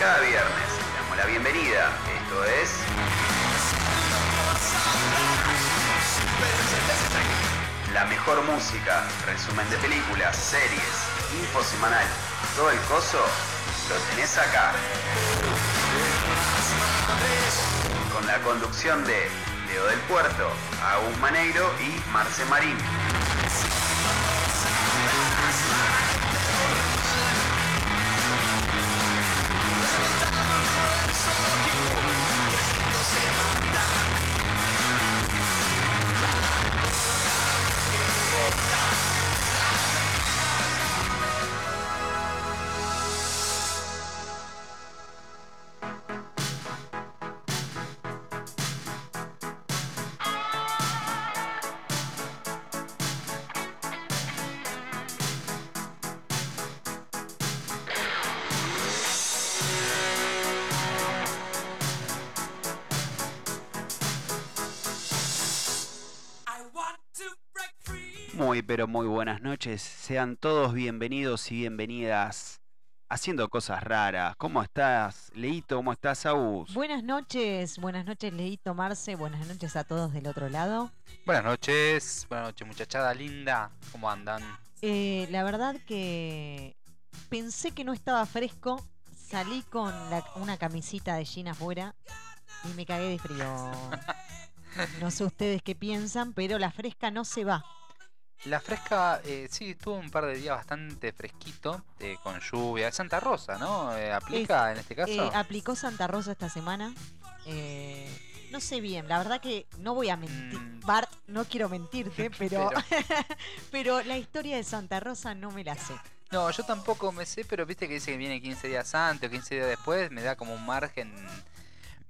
cada viernes. Damos la bienvenida. Esto es. La mejor música, resumen de películas, series, info semanal, todo el coso lo tenés acá. Con la conducción de Leo del Puerto, Agus Maneiro y Marce Marín. Muy buenas noches, sean todos bienvenidos y bienvenidas haciendo cosas raras. ¿Cómo estás, Leito? ¿Cómo estás, Agus? Buenas noches, buenas noches, Leito Marce, buenas noches a todos del otro lado. Buenas noches, buenas noches, muchachada linda, ¿cómo andan? Eh, la verdad que pensé que no estaba fresco, salí con la- una camisita de jean afuera y me cagué de frío. No sé ustedes qué piensan, pero la fresca no se va. La fresca, eh, sí, estuvo un par de días bastante fresquito, eh, con lluvia. Santa Rosa, ¿no? Eh, ¿Aplica en este caso? Eh, aplicó Santa Rosa esta semana. Eh, no sé bien, la verdad que no voy a mentir. Mm. Bart, no quiero mentirte, pero, Pero- pero la historia de Santa Rosa no me la sé. No, yo tampoco me sé, pero viste que dice que viene 15 días antes o 15 días después, me da como un margen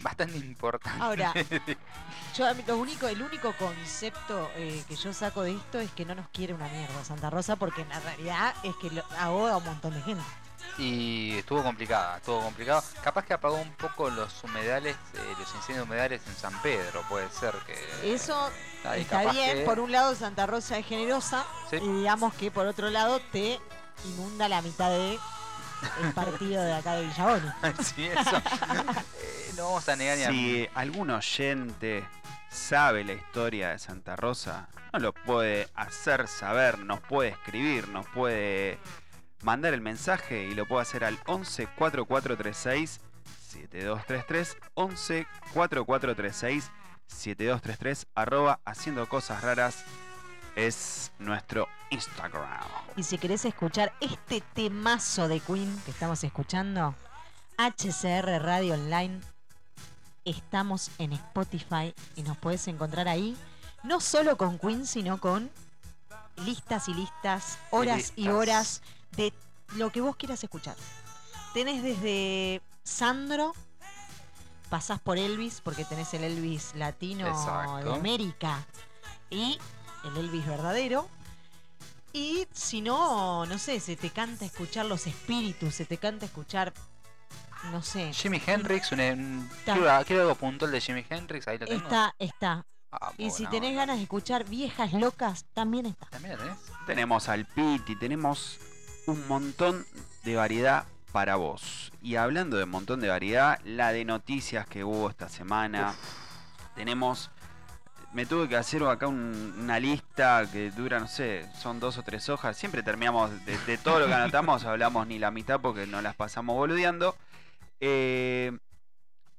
bastante importante. Ahora, Yo, lo único, el único concepto eh, que yo saco de esto es que no nos quiere una mierda Santa Rosa, porque en la realidad es que lo, ahoga a un montón de gente. Y estuvo complicada, estuvo complicado. Capaz que apagó un poco los humedales, eh, los incendios humedales en San Pedro, puede ser que... Eso ahí está bien, que- por un lado Santa Rosa es generosa, Sí. y digamos que por otro lado te inunda la mitad de el partido de acá de Villaboni. sí, eso. Eh, no vamos a negar ni a- Si algún oyente sabe la historia de Santa Rosa, nos lo puede hacer saber, nos puede escribir, nos puede mandar el mensaje y lo puede hacer al 11 4436 7233 11 4436 7233 arroba haciendo cosas raras es nuestro Instagram. Y si querés escuchar este temazo de Queen que estamos escuchando, HCR Radio Online, estamos en Spotify y nos puedes encontrar ahí, no solo con Queen, sino con listas y listas, horas y listas. horas de lo que vos quieras escuchar. Tenés desde Sandro, pasás por Elvis, porque tenés el Elvis latino de. América y el Elvis verdadero. Y si no, no sé, se te canta escuchar los espíritus, se te canta escuchar, no sé. Jimi Hendrix, un, quiero, quiero algo puntual de Jimi Hendrix, ahí lo tengo. Está, está. Ah, Y si tenés onda. ganas de escuchar viejas locas, también está. También tenés. Tenemos al Piti, tenemos un montón de variedad para vos. Y hablando de un montón de variedad, la de noticias que hubo esta semana. Tenemos. Me tuve que hacer acá un- una lista que dura, no sé, son dos o tres hojas. Siempre terminamos de, de todo lo que anotamos, hablamos ni la mitad porque nos las pasamos boludeando. Eh,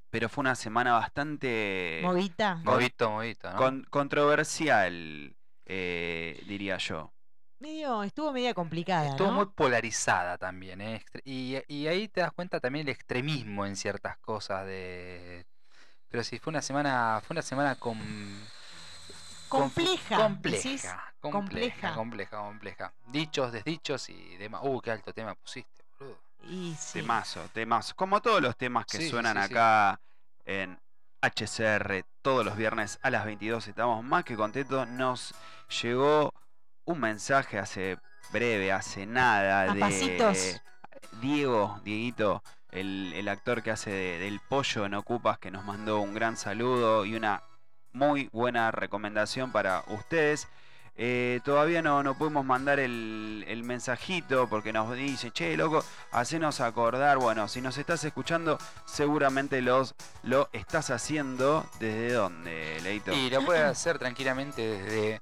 pero fue una semana bastante Movita. Movito, movito, ¿no? con- controversial, eh, diría yo. Medio, estuvo media complicada, Estuvo ¿no? muy polarizada también, ¿eh? Y, y ahí te das cuenta también el extremismo en ciertas cosas de... Pero sí, fue una semana, fue una semana con... Compleja, Compleja, compleja, compleja. compleja, compleja. Dichos, desdichos y demás. Uh, qué alto tema pusiste, boludo. Y sí. Temazo, temazo. Como todos los temas que Sí, suenan sí, sí. acá en HCR todos los viernes a las 22. Estamos más que contentos. Nos llegó un mensaje hace breve, hace nada, A de pasitos. Diego, Dieguito, el, el actor que hace de- del pollo en Ocupas, que nos mandó un gran saludo y una muy buena recomendación para ustedes. eh, todavía no, no podemos mandar el, el mensajito porque nos dice, che, loco, hacenos acordar. Bueno, si nos estás escuchando, seguramente los, lo estás haciendo. ¿Desde dónde, Leito? Y lo puedes hacer tranquilamente desde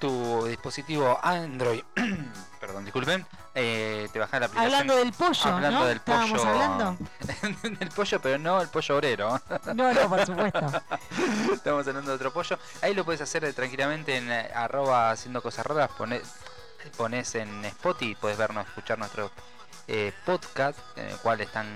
tu dispositivo Android. Perdón, disculpen. Eh, te bajas la aplicación. Hablando del pollo, Hablando ¿no? del Estábamos pollo. hablando. del pollo, pero no el pollo obrero. No, no, por supuesto. Estamos hablando de otro pollo. Ahí lo puedes hacer tranquilamente en eh, arroba haciendo cosas raras. Pone- pones en Spotify, puedes vernos, escuchar nuestro eh, podcast, en el cual están.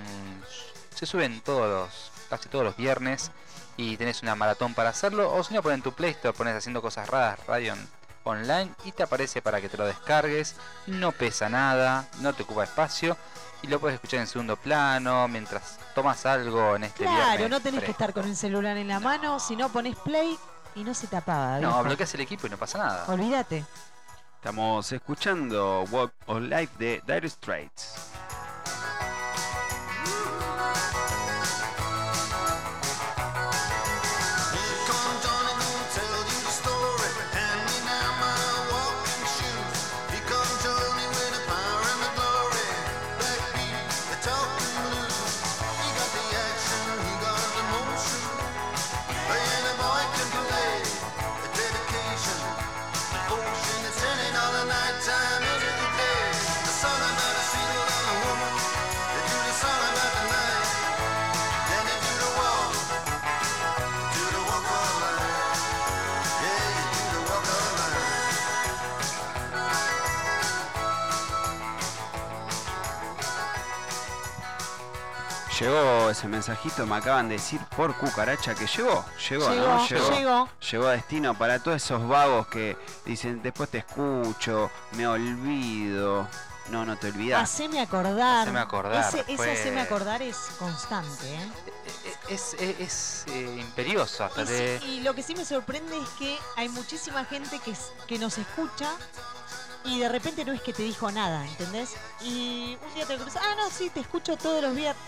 Se suben todos los, casi todos los viernes. Y tenés una maratón para hacerlo. O si no, pones en tu Play Store, pones haciendo cosas raras, radio on- online. Y te aparece para que te lo descargues. No pesa nada, no te ocupa espacio. Y lo puedes escuchar en segundo plano mientras tomas algo en este Claro, viernes no tenés que estar con el celular en la mano, si no pones play y no se te apaga. No, bloqueas el equipo y no pasa nada. Olvídate. Estamos escuchando Walk of Life de Dire Straits. Llegó ese mensajito, me acaban de decir por cucaracha que llegó. Llegó, Llegó, ¿no? Llegó. llegó. Llegó a destino para todos esos vagos que dicen después te escucho, me olvido. No, no te olvidas. Haceme acordar. Haceme acordar, Ese, ese fue- haceme acordar es constante, ¿eh? Es, es, es, eh, imperioso hasta Y, de... sí- y lo que sí me sorprende es que hay muchísima gente que nos escucha y de repente no es que te dijo nada, ¿entendés? Y un día te cruzas, ah, no, sí, te escucho todos los viernes.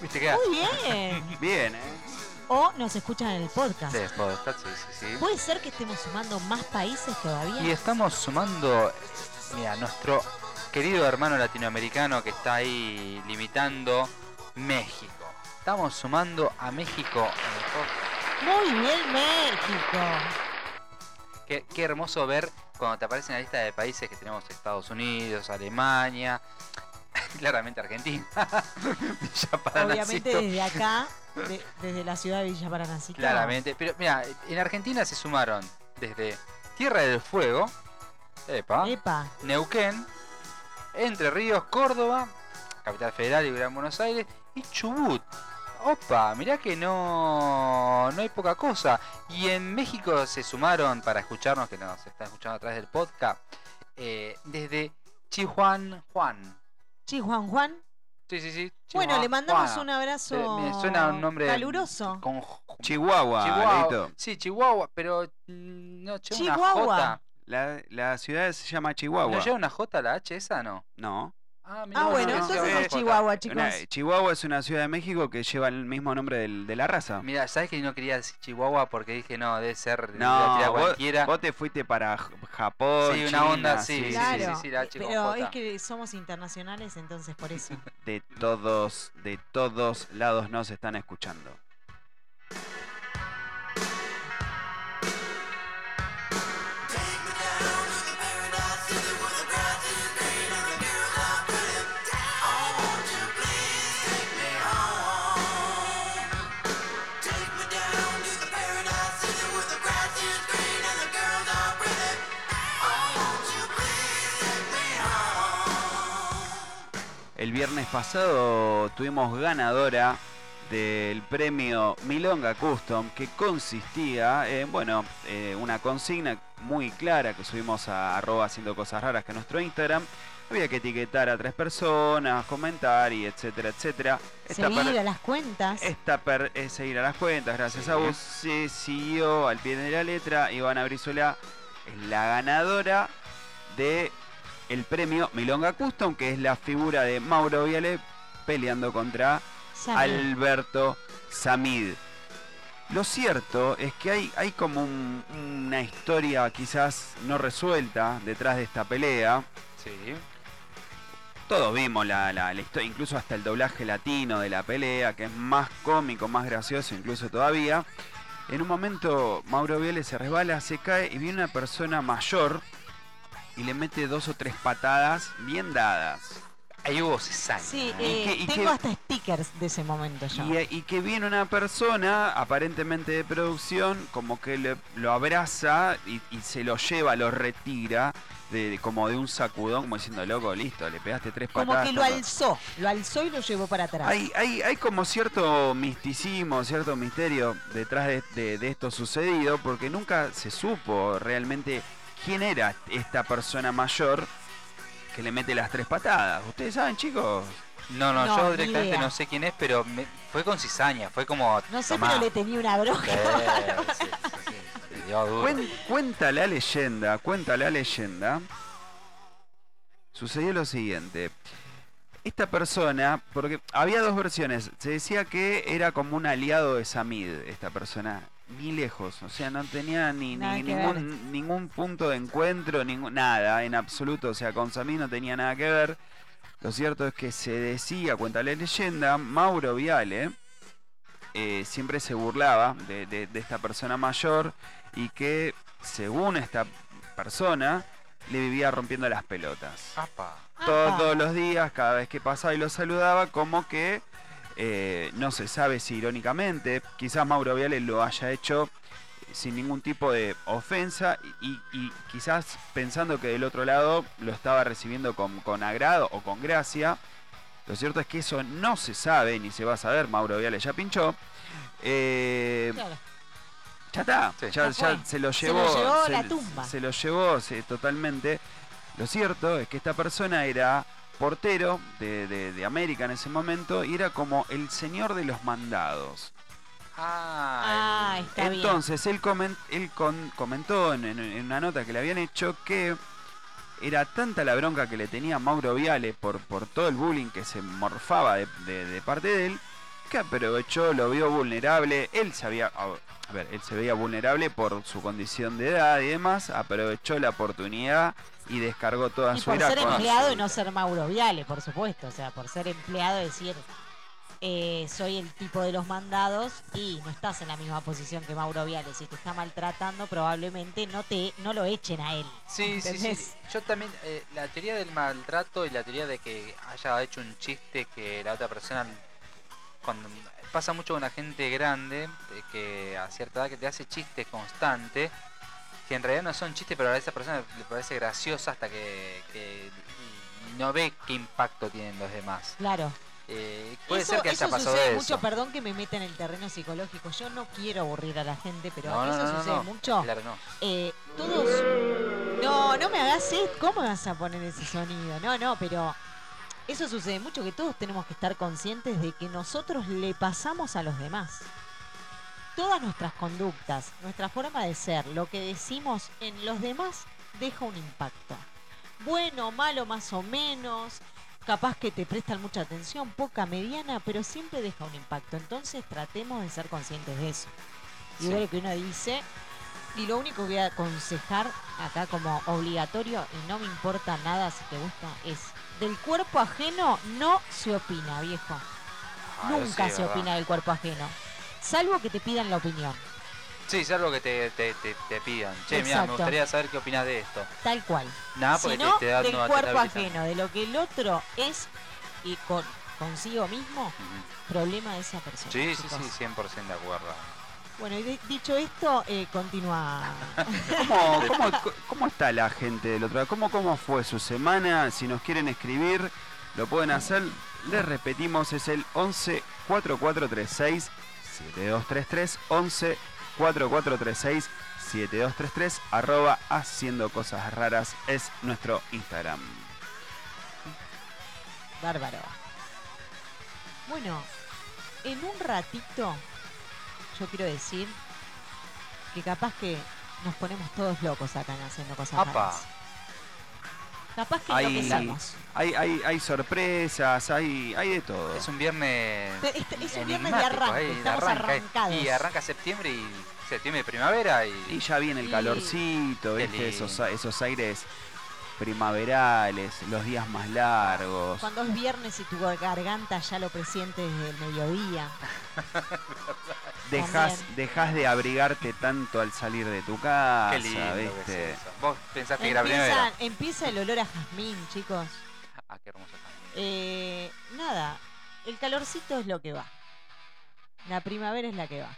¿Viste qué? Muy bien. Bien, ¿eh? o nos escuchan en el podcast. Sí, podcast, sí, sí, sí. ¿Puede ser que estemos sumando más países todavía? Y estamos sumando, mira, nuestro querido hermano latinoamericano que está ahí limitando México. Estamos sumando a México en el podcast. Muy bien, México. Qué, qué hermoso ver cuando te aparece en la lista de países que tenemos Estados Unidos, Alemania, claramente Argentina, Villa Obviamente Paranacito. desde acá, de- desde la ciudad de Villa Paranacito. Claramente. Pero mira, en Argentina se sumaron desde Tierra del Fuego, epa, Epa. Neuquén, Entre Ríos, Córdoba, Capital Federal y Gran Buenos Aires, y Chubut. Opa, mirá que no, no hay poca cosa. Y en México se sumaron para escucharnos, que nos están escuchando a través del podcast, eh, desde Chihuahua, Juan. Sí, Juan Juan. Sí, sí, sí. Bueno, le mandamos Chihuahua. un abrazo me suena un nombre caluroso. Con, Chihuahua, Chihuahua. Sí, Chihuahua, pero mm, no lleva una Chihuahua. J. La, la ciudad se llama Chihuahua. ¿No lleva una J la H esa, no? No. Ah, Ah, bueno, no, entonces es. Chihuahua, chicos. Una- Chihuahua es una ciudad de México que lleva el mismo nombre del- de la raza. Mira, ¿sabes que no quería decir Chihuahua porque dije no, debe ser de la No, vos, cualquiera? vos te fuiste para Japón, Sí, una China, onda así, sí, Claro, sí, sí, la con pero es que somos internacionales, entonces por eso. de todos, de todos lados nos están escuchando. El viernes pasado tuvimos ganadora del premio Milonga Custom que consistía en, bueno, eh, una consigna muy clara que subimos a arroba haciendo cosas raras que es nuestro Instagram. Había que etiquetar a tres personas, comentar y etcétera, etcétera. Esta per- Seguir a las cuentas. esta per- es seguir a las cuentas, gracias a vos. Se siguió al pie de la letra. Ivana Brizuela es la ganadora de el premio Milonga Custom, que es la figura de Mauro Viale peleando contra. Alberto Samid. Lo cierto es que hay, hay como un- una historia quizás no resuelta detrás de esta pelea. Sí. Todos vimos la, la- la historia, incluso hasta el doblaje latino de la pelea, que es más cómico, más gracioso incluso todavía. En un momento Mauro Viale se resbala, se cae y viene una persona mayor y le mete dos o tres patadas bien dadas. Ahí hubo cesárea. Sí, ¿no? ¿Y eh, y tengo hasta stickers de ese momento yo. Y, y que viene una persona, aparentemente de producción, como que le- lo abraza y, y se lo lleva, lo retira, de, de- como de un sacudón, como diciendo, loco, listo, le pegaste tres Como patadas. que lo toma". alzó, lo alzó y lo llevó para atrás. Hay, hay, hay como cierto misticismo, cierto misterio detrás de, de- de esto sucedido, porque nunca se supo realmente quién era esta persona mayor que le mete las tres patadas. ¿Ustedes saben, chicos? No, no, No, yo directamente idea. no sé quién es, pero me- fue con cizaña, fue como. no sé, tomá. pero le tenía una Sí, bronca. sí, sí, sí, le dio duro. Cuen- cuenta la leyenda, cuenta la leyenda. Sucedió lo siguiente. Esta persona, porque había dos versiones, se decía que era como un aliado de Samid, esta persona, ni lejos, o sea, no tenía ni, ningún, ningún punto de encuentro, ningún, nada, en absoluto, o sea, con Samid no tenía nada que ver. Lo cierto es que se decía, cuenta la leyenda, Mauro Viale eh, siempre se burlaba de, de- de esta persona mayor y que, según esta persona, le vivía rompiendo las pelotas. Apa. Todos los días, cada vez que pasaba y lo saludaba, como que eh, no se sabe si irónicamente, quizás Mauro Viale lo haya hecho sin ningún tipo de ofensa y, y quizás pensando que del otro lado lo estaba recibiendo con, con agrado o con gracia. Lo cierto es que eso no se sabe ni se va a saber, Mauro Viale ya pinchó. Eh, Claro. ya está, Sí. ya, se lo Se lo llevó. llevó se, la tumba. se lo llevó sí, totalmente. Lo cierto es que esta persona era portero de, de- de América en ese momento y era como el señor de los mandados. Ah, Ah, está bien. Entonces él, comen- él con- comentó en, una nota que le habían hecho que era tanta la bronca que le tenía Mauro Viale por, por todo el bullying que se morfaba de, de- parte de él, que aprovechó, lo vio vulnerable, él sabía, a a ver, él se veía vulnerable por su condición de edad y demás, aprovechó la oportunidad y descargó toda Y su por ser empleado y no ser Mauro Viale, por supuesto. O sea, por ser empleado, decir, eh, soy el tipo de los mandados y no estás en la misma posición que Mauro Viale. Si te está maltratando, probablemente no te no lo echen a él. Sí, sí, sí. Yo también, eh, la teoría del maltrato y la teoría de que haya hecho un chiste que la otra persona, cuando pasa mucho con la gente grande, que a cierta edad que te hace chistes constantes, que en realidad no son chistes, pero a esa persona le parece graciosa hasta que, que no ve qué impacto tienen los demás. Claro. Eh, puede eso ser que haya eso pasado sucede eso. mucho, perdón que me meta en el terreno psicológico. Yo no quiero aburrir a la gente, pero no, no, eso no, sucede mucho. Claro, no. Eh, todos. No, no me hagas esto. ¿Cómo vas a poner ese sonido? No, no, pero. Eso sucede mucho que todos tenemos que estar conscientes de que nosotros le pasamos a los demás. Todas nuestras conductas, nuestra forma de ser, lo que decimos en los demás deja un impacto. Bueno, malo, más o menos. Capaz que te prestan mucha atención, poca, mediana, pero siempre deja un impacto. Entonces tratemos de ser conscientes de eso. Y Sí. ver lo que uno dice. Y lo único que voy a aconsejar acá como obligatorio, y no me importa nada si te gusta, es del cuerpo ajeno no se opina, viejo. Ah, Nunca sí, se verdad. opina del cuerpo ajeno. Salvo que te pidan la opinión. Sí, es algo que te, te, te, te pidan. Che, mira, me gustaría saber qué opinas de esto. Tal cual. Nada, si porque no, te, te da del no, cuerpo ajeno, de lo que el otro es y con consigo mismo, problema de esa persona. Sí, sí, sí, 100% de acuerdo. Bueno, y de- dicho esto, eh, continúa. ¿Cómo, cómo, cómo está la gente del otro lado? ¿Cómo, ¿Cómo fue su semana? Si nos quieren escribir, lo pueden hacer. Les repetimos, es el 11 4436 7233 11 4436 7233 arroba haciendo cosas raras es nuestro Instagram. Bárbaro. Bueno, en un ratito, yo quiero decir que capaz que nos ponemos todos locos acá en haciendo cosas Apa. raras. Capaz que Hay-. Hay, hay, hay sorpresas, hay, hay de todo. Es un viernes. Este- es un viernes de arranque, ahí, estamos arranca, eh. arrancados. Y arranca septiembre y septiembre de primavera y. Y ya viene el Y- calorcito, ¿viste? Esos, esos aires primaverales, los días más largos. Cuando es viernes y tu garganta ya lo presiente desde el mediodía. Dejas, de abrigarte tanto al salir de tu casa, Qué lindo que ¿viste? es eso. Vos pensaste que era primavera. Empieza, empieza el olor a jazmín, chicos. Ah, qué hermoso. Eh, nada, el calorcito es lo que va. La primavera es la que va.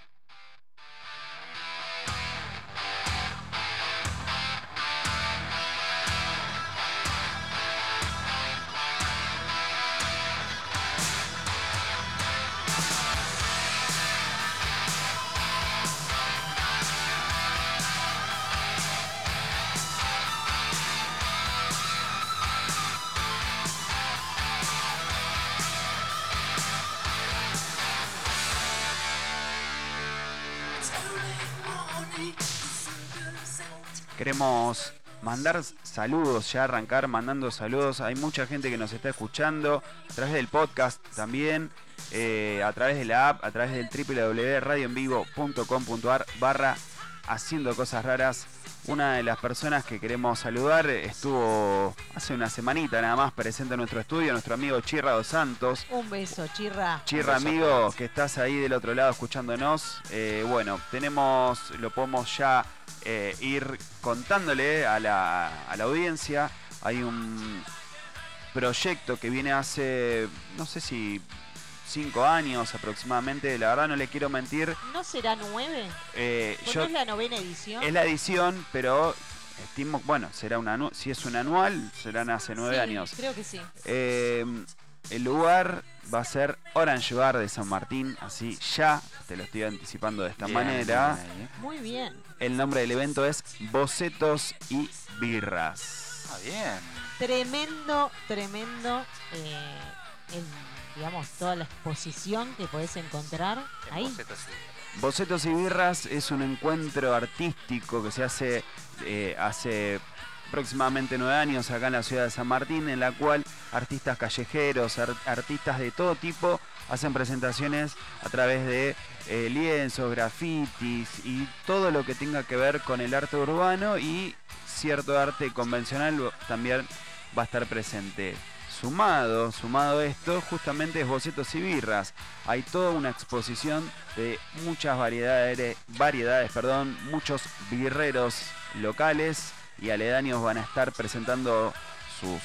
Queremos mandar saludos, ya arrancar mandando saludos. Hay mucha gente que nos está escuchando a través del podcast también, eh, a través de la app, a través del www.radioenvivo.com.ar barra haciendo cosas raras. Una de las personas que queremos saludar estuvo hace una semanita nada más presente en nuestro estudio, nuestro amigo Chirra dos Santos. Un beso, chirra. Chirra, beso. amigo, que estás ahí del otro lado escuchándonos. Eh, bueno, tenemos, lo podemos ya eh, ir contándole a la, a la audiencia. Hay un proyecto que viene hace, no sé si cinco años aproximadamente. La verdad no le quiero mentir. ¿No será nueve? Eh, ¿Pues yo, no es la novena edición? es la edición, pero estimo, bueno, será un anu- si es un anual, serán hace nueve Sí, años. Creo que sí. Eh, el lugar va a ser Orange Bar de San Martín, así ya te lo estoy anticipando de esta Bien, manera. ahí. Muy bien. El nombre del evento es Bocetos y Birras. Ah, bien. Tremendo, tremendo. eh, el- digamos, toda la exposición que podés encontrar En ahí. bocetos, y Birras es un encuentro artístico que se hace eh, hace aproximadamente nueve años acá en la ciudad de San Martín, en la cual artistas callejeros, ar- artistas de todo tipo hacen presentaciones a través de eh, lienzos, grafitis y todo lo que tenga que ver con el arte urbano y cierto arte convencional también va a estar presente. Sumado, sumado esto, justamente es bocetos y birras. Hay toda una exposición de muchas variedades, variedades, perdón, muchos birreros locales y aledaños van a estar presentando sus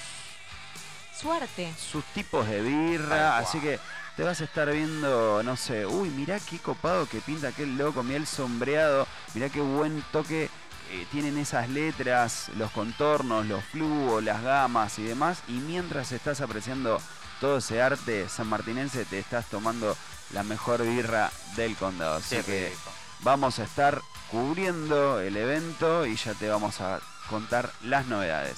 Suerte. sus tipos de birra, así que te vas a estar viendo, no sé, uy, mirá qué copado que pinta aquel loco, mirá el sombreado, mirá qué buen toque eh, tienen esas letras, los contornos, los flujos, las gamas y demás, y mientras estás apreciando todo ese arte sanmartinense, te estás tomando la mejor birra del condado. Así Qué que rico. vamos a estar cubriendo el evento y ya te vamos a contar las novedades.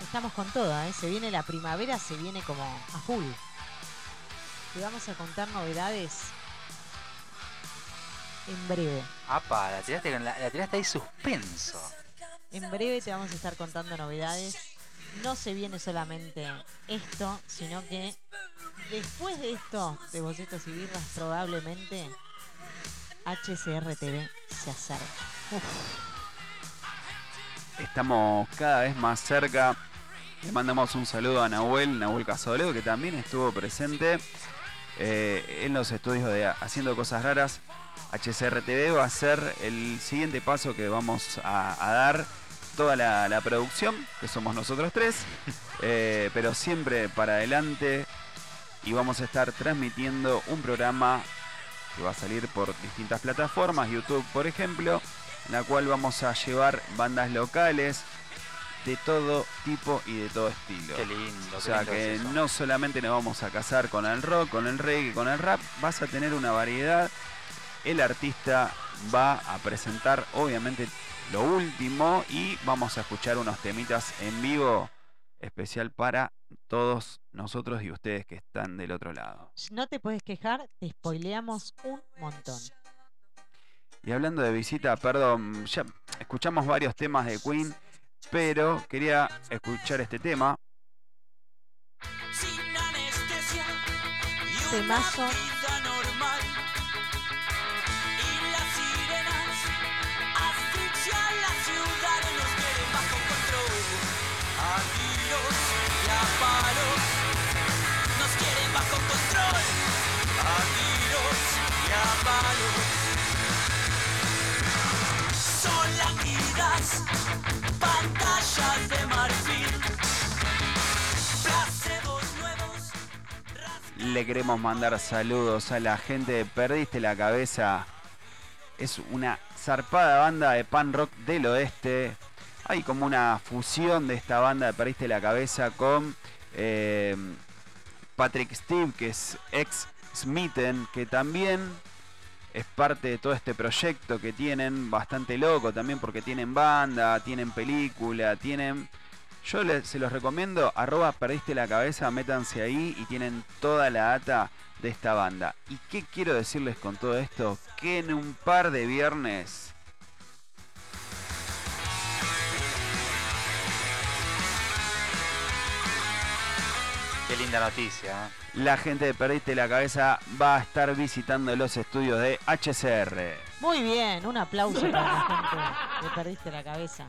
Estamos con toda, ¿eh? Se viene la primavera, se viene como a full. Te vamos a contar novedades en breve. Apa, la tiraste, la tiraste ahí suspenso. En breve te vamos a estar contando novedades. No se viene solamente esto, sino que después de esto, de bocetos y birras, probablemente HCR TV se acerca. Estamos cada vez más cerca. Le mandamos un saludo a Nahuel, Nahuel Casoledo, que también estuvo presente eh, en los estudios de Haciendo Cosas Raras. HCR TV va a ser el siguiente paso que vamos a, a dar. Toda la, la producción, que somos nosotros tres, eh, pero siempre para adelante. Y vamos a estar transmitiendo un programa que va a salir por distintas plataformas, YouTube por ejemplo, en la cual vamos a llevar bandas locales de todo tipo y de todo estilo. Qué lindo. O qué sea lindo que es no solamente nos vamos a casar con el rock, con el reggae, con el rap, vas a tener una variedad. El artista va a presentar obviamente lo último y vamos a escuchar unos temitas en vivo especial para todos nosotros y ustedes que están del otro lado. No te puedes quejar, te spoileamos un montón. Y hablando de visita, perdón, ya escuchamos varios temas de Queen. pero quería escuchar este tema. sin anestesia y Temazo. Le queremos mandar saludos a la gente de Perdiste la Cabeza. Es una zarpada banda de pan rock del oeste. Hay como una fusión de esta banda de Perdiste la Cabeza con eh, Patrick Steve, que es ex Smithen, que también es parte de todo este proyecto que tienen, bastante loco también porque tienen banda, tienen película, tienen... Yo les- se los recomiendo, arroba perdiste la cabeza, métanse ahí y tienen toda la data de esta banda. ¿Y qué quiero decirles con todo esto? Que en un par de viernes Qué linda noticia. ¿eh? La gente de Perdiste la Cabeza va a estar visitando los estudios de HCR. Muy bien, un aplauso para la gente que perdiste la cabeza.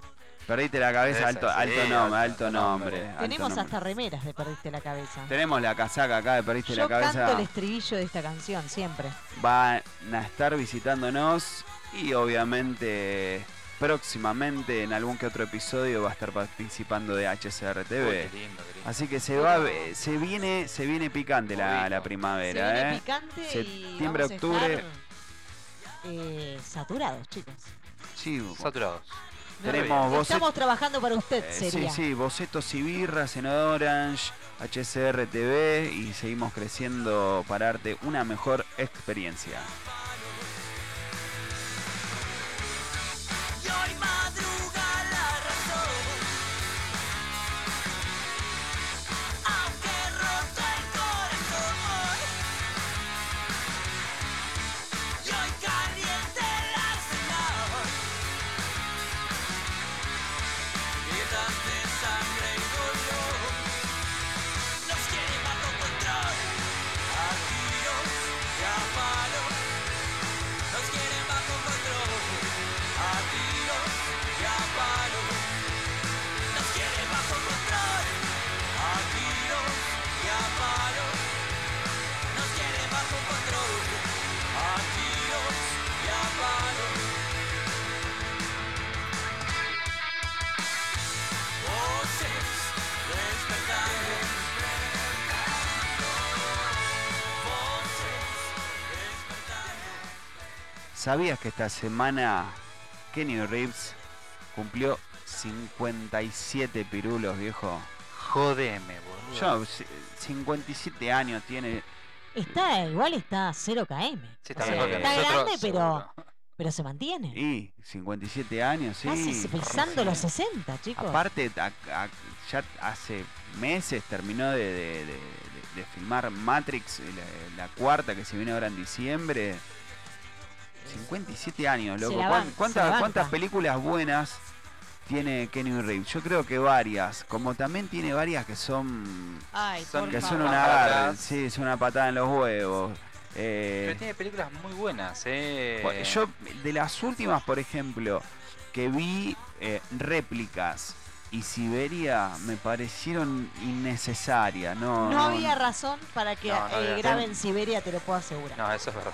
Perdiste la Cabeza, alto, sí, alto alto nombre, alto nombre. nombre. alto Tenemos nombre. hasta remeras de perdiste la cabeza. Tenemos la casaca acá de Perdiste Yo la Cabeza. canto el estribillo de esta canción siempre. van a estar visitándonos y obviamente próximamente en algún que otro episodio va a estar participando de HCR Uy, TV. qué lindo, qué lindo. Así que se va se viene se viene picante la, la Se primavera, viene ¿eh? picante y Septiembre, vamos a octubre. estar, eh, saturados, chicos. Sí, Saturados. tenemos Estamos trabajando para usted, eh, sí, sería. sí, bocetos y birras en Orange, HCR TV y seguimos creciendo para darte una mejor experiencia. Y hoy madruga ¿Sabías que esta semana Kenny Reeves cumplió 57 pirulos, viejo? Jodeme, boludo. Yo, c- 57 años tiene. Está, igual está 0 km. Sí, O está sea, mejor que está nosotros, grande, pero, seguro. pero se mantiene. Y 57 años, sí. Casi pisando los 60, chicos. Aparte, a- a- ya hace meses terminó de, de- de- de- de filmar Matrix, la, la cuarta que se viene ahora en diciembre. 57 años, Se loco. la ¿Cuán- ban- se ¿Cuántas, cuántas películas buenas tiene Kenny Reeves? Yo creo que varias. Como también tiene varias que son. Ay, Son- que son una garra. Sí, es una patada en los huevos. Eh, Pero tiene películas muy buenas, eh. Bueno, Yo, de las últimas, por ejemplo, que vi eh, réplicas y Siberia, me parecieron innecesarias. No, No había razón para que No, no eh, graben Siberia, te lo puedo asegurar. No, eso es verdad.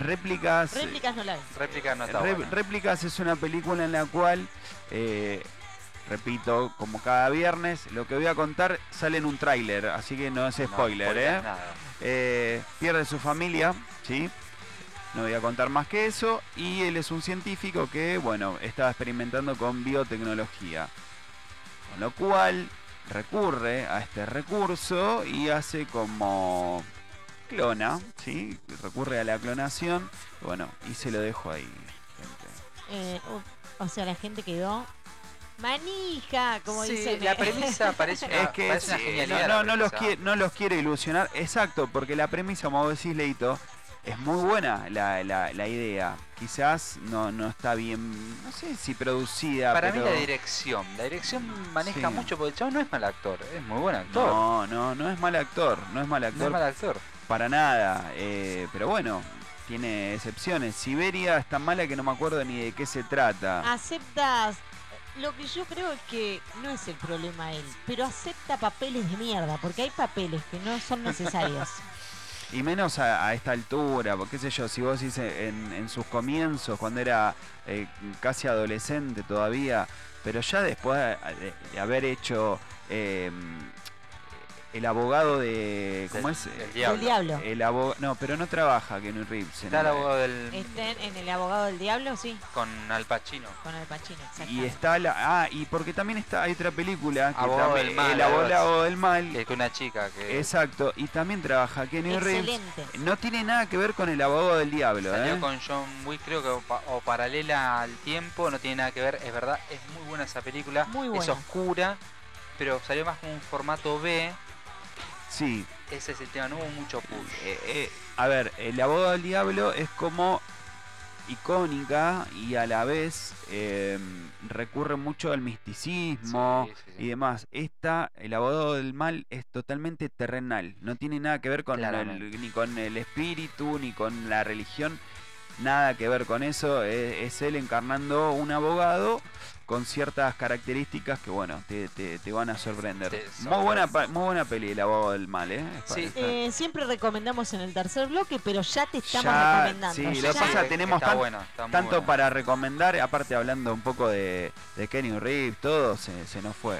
Réplicas. Réplicas no la vi. Réplica no está Re- buena. Réplicas es una película en la cual, eh, repito, como cada viernes, lo que voy a contar sale en un tráiler, así que no es spoiler, ¿eh? nada. Eh, pierde su familia, ¿sí? No voy a contar más que eso. Y él es un científico que, bueno, estaba experimentando con biotecnología. Con lo cual recurre a este recurso y hace como clona, ¿sí? Recurre a la clonación. Bueno, y se lo dejo ahí. gente. Eh, uh, o sea, la gente quedó manija, como Sí, dicen. la premisa parece una, Es que parece una sí, genialidad. no, no, no los quiere, no los quiere ilusionar. Exacto, porque la premisa, como decís, Leito, es muy buena la, la- la idea. Quizás no, no está bien, no sé si producida. Para mí pero- la dirección. La dirección maneja Sí. mucho porque el chavo no es mal actor, es muy buen actor. No, no, no es mal actor, no es mal No actor es mal actor. Para nada. eh, pero bueno, tiene excepciones. Siberia es tan mala que no me acuerdo ni de qué se trata. Aceptas. Lo que yo creo es que no es el problema él, pero acepta papeles de mierda, porque hay papeles que no son necesarios. Y menos a, a esta altura, porque qué sé yo, si vos dices en, en sus comienzos, cuando era eh, casi adolescente todavía, pero ya después de, de haber hecho eh, el abogado de... ¿Cómo es? Del diablo. diablo. El abogado... No, pero no trabaja Keanu Reeves. en Está el abogado del, Estén en el abogado del diablo, sí, con Al Pacino. con el Pachino. Y está la... Ah, y porque también está hay otra película, que Abogado también- del mal, el abogado del mal. Que es una chica que Exacto, y también trabaja Keanu Reeves. Excelente. No tiene nada que ver con el abogado del diablo, salió ¿eh? con John Wick, creo que o, pa- o paralela al tiempo, no tiene nada que ver. Es verdad, es muy buena esa película. Muy Es buena. oscura, pero salió más como un formato B. Sí, Ese es el tema, no hubo mucho push. Eh, eh, a ver, el abogado del diablo es como icónica y a la vez eh, recurre mucho al misticismo Sí, sí, sí. y demás. Esta, el abogado del mal, es totalmente terrenal. No tiene nada que ver con el, ni con el espíritu, ni con la religión. Nada que ver con eso. Es, es él encarnando un abogado con ciertas características que, bueno, te, te- te van a sorprender. Te muy, buena, muy buena peli, el abogado del mal, ¿eh? Sí. Eh, siempre recomendamos en el tercer bloque, pero ya te estamos Ya, recomendando. sí, ya. lo que pasa, tenemos está tan- buena, está muy tanto buena. para recomendar, aparte hablando un poco de, de Kenny Reeves, todo se, se nos fue.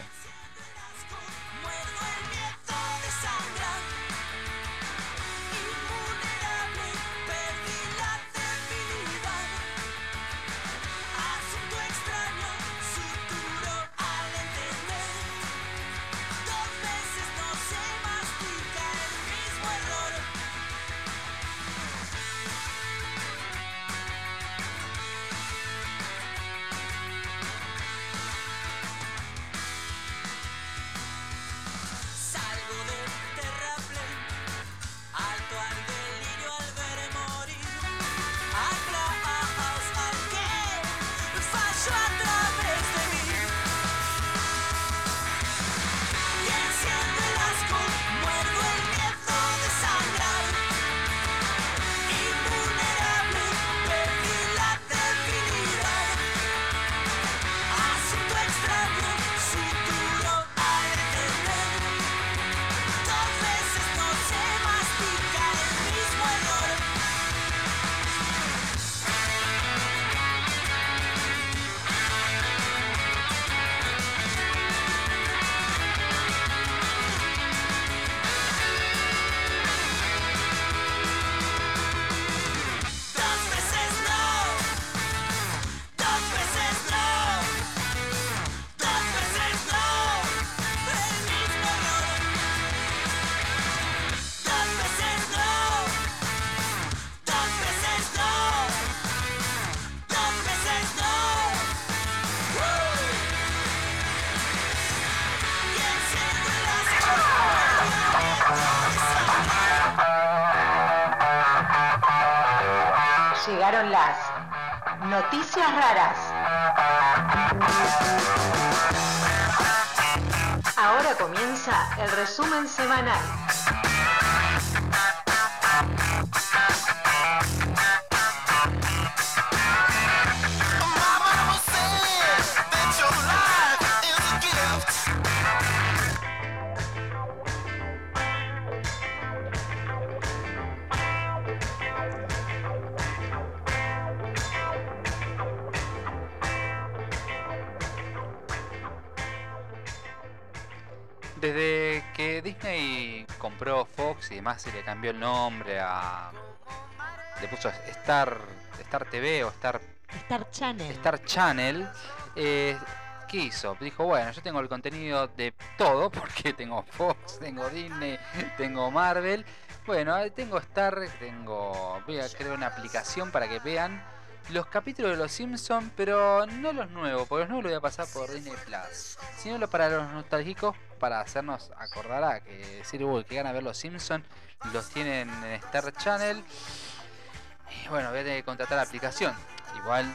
Noticias raras. Ahora comienza el resumen semanal. Fox y demás y le cambió el nombre a. Le puso Star, Star TV o Star, Star Channel. Star Channel. eh, ¿Qué hizo? Dijo, bueno, yo tengo el contenido de todo porque tengo Fox, tengo Disney, tengo Marvel. Bueno, eh, tengo Star, tengo. Voy a crear una aplicación para que vean los capítulos de los Simpsons, pero no los nuevos, porque los nuevos los voy a pasar por Disney Plus, sino lo para los nostálgicos, para hacernos acordar a que decir, uy, que ganas ver los Simpsons, los tienen en Star Channel. Y bueno, voy a tener que contratar la aplicación. Igual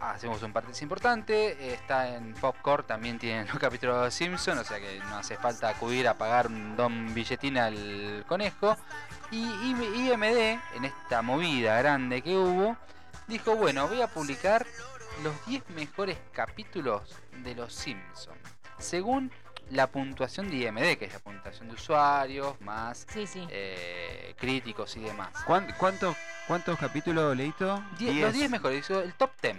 hacemos un paréntesis importante. Está en Popcorn, también tienen los capítulos de los Simpsons, o sea que no hace falta acudir a pagar un don billetín al conejo. Y IMD, en esta movida grande que hubo, dijo, bueno, voy a publicar los 10 mejores capítulos de los Simpsons. Según la puntuación de IMD, que es la puntuación de usuarios, más Sí, sí. eh, críticos y demás. ¿Cuán- ¿Cuántos, cuántos capítulos, Leito? Die- los 10 mejores, el top 10.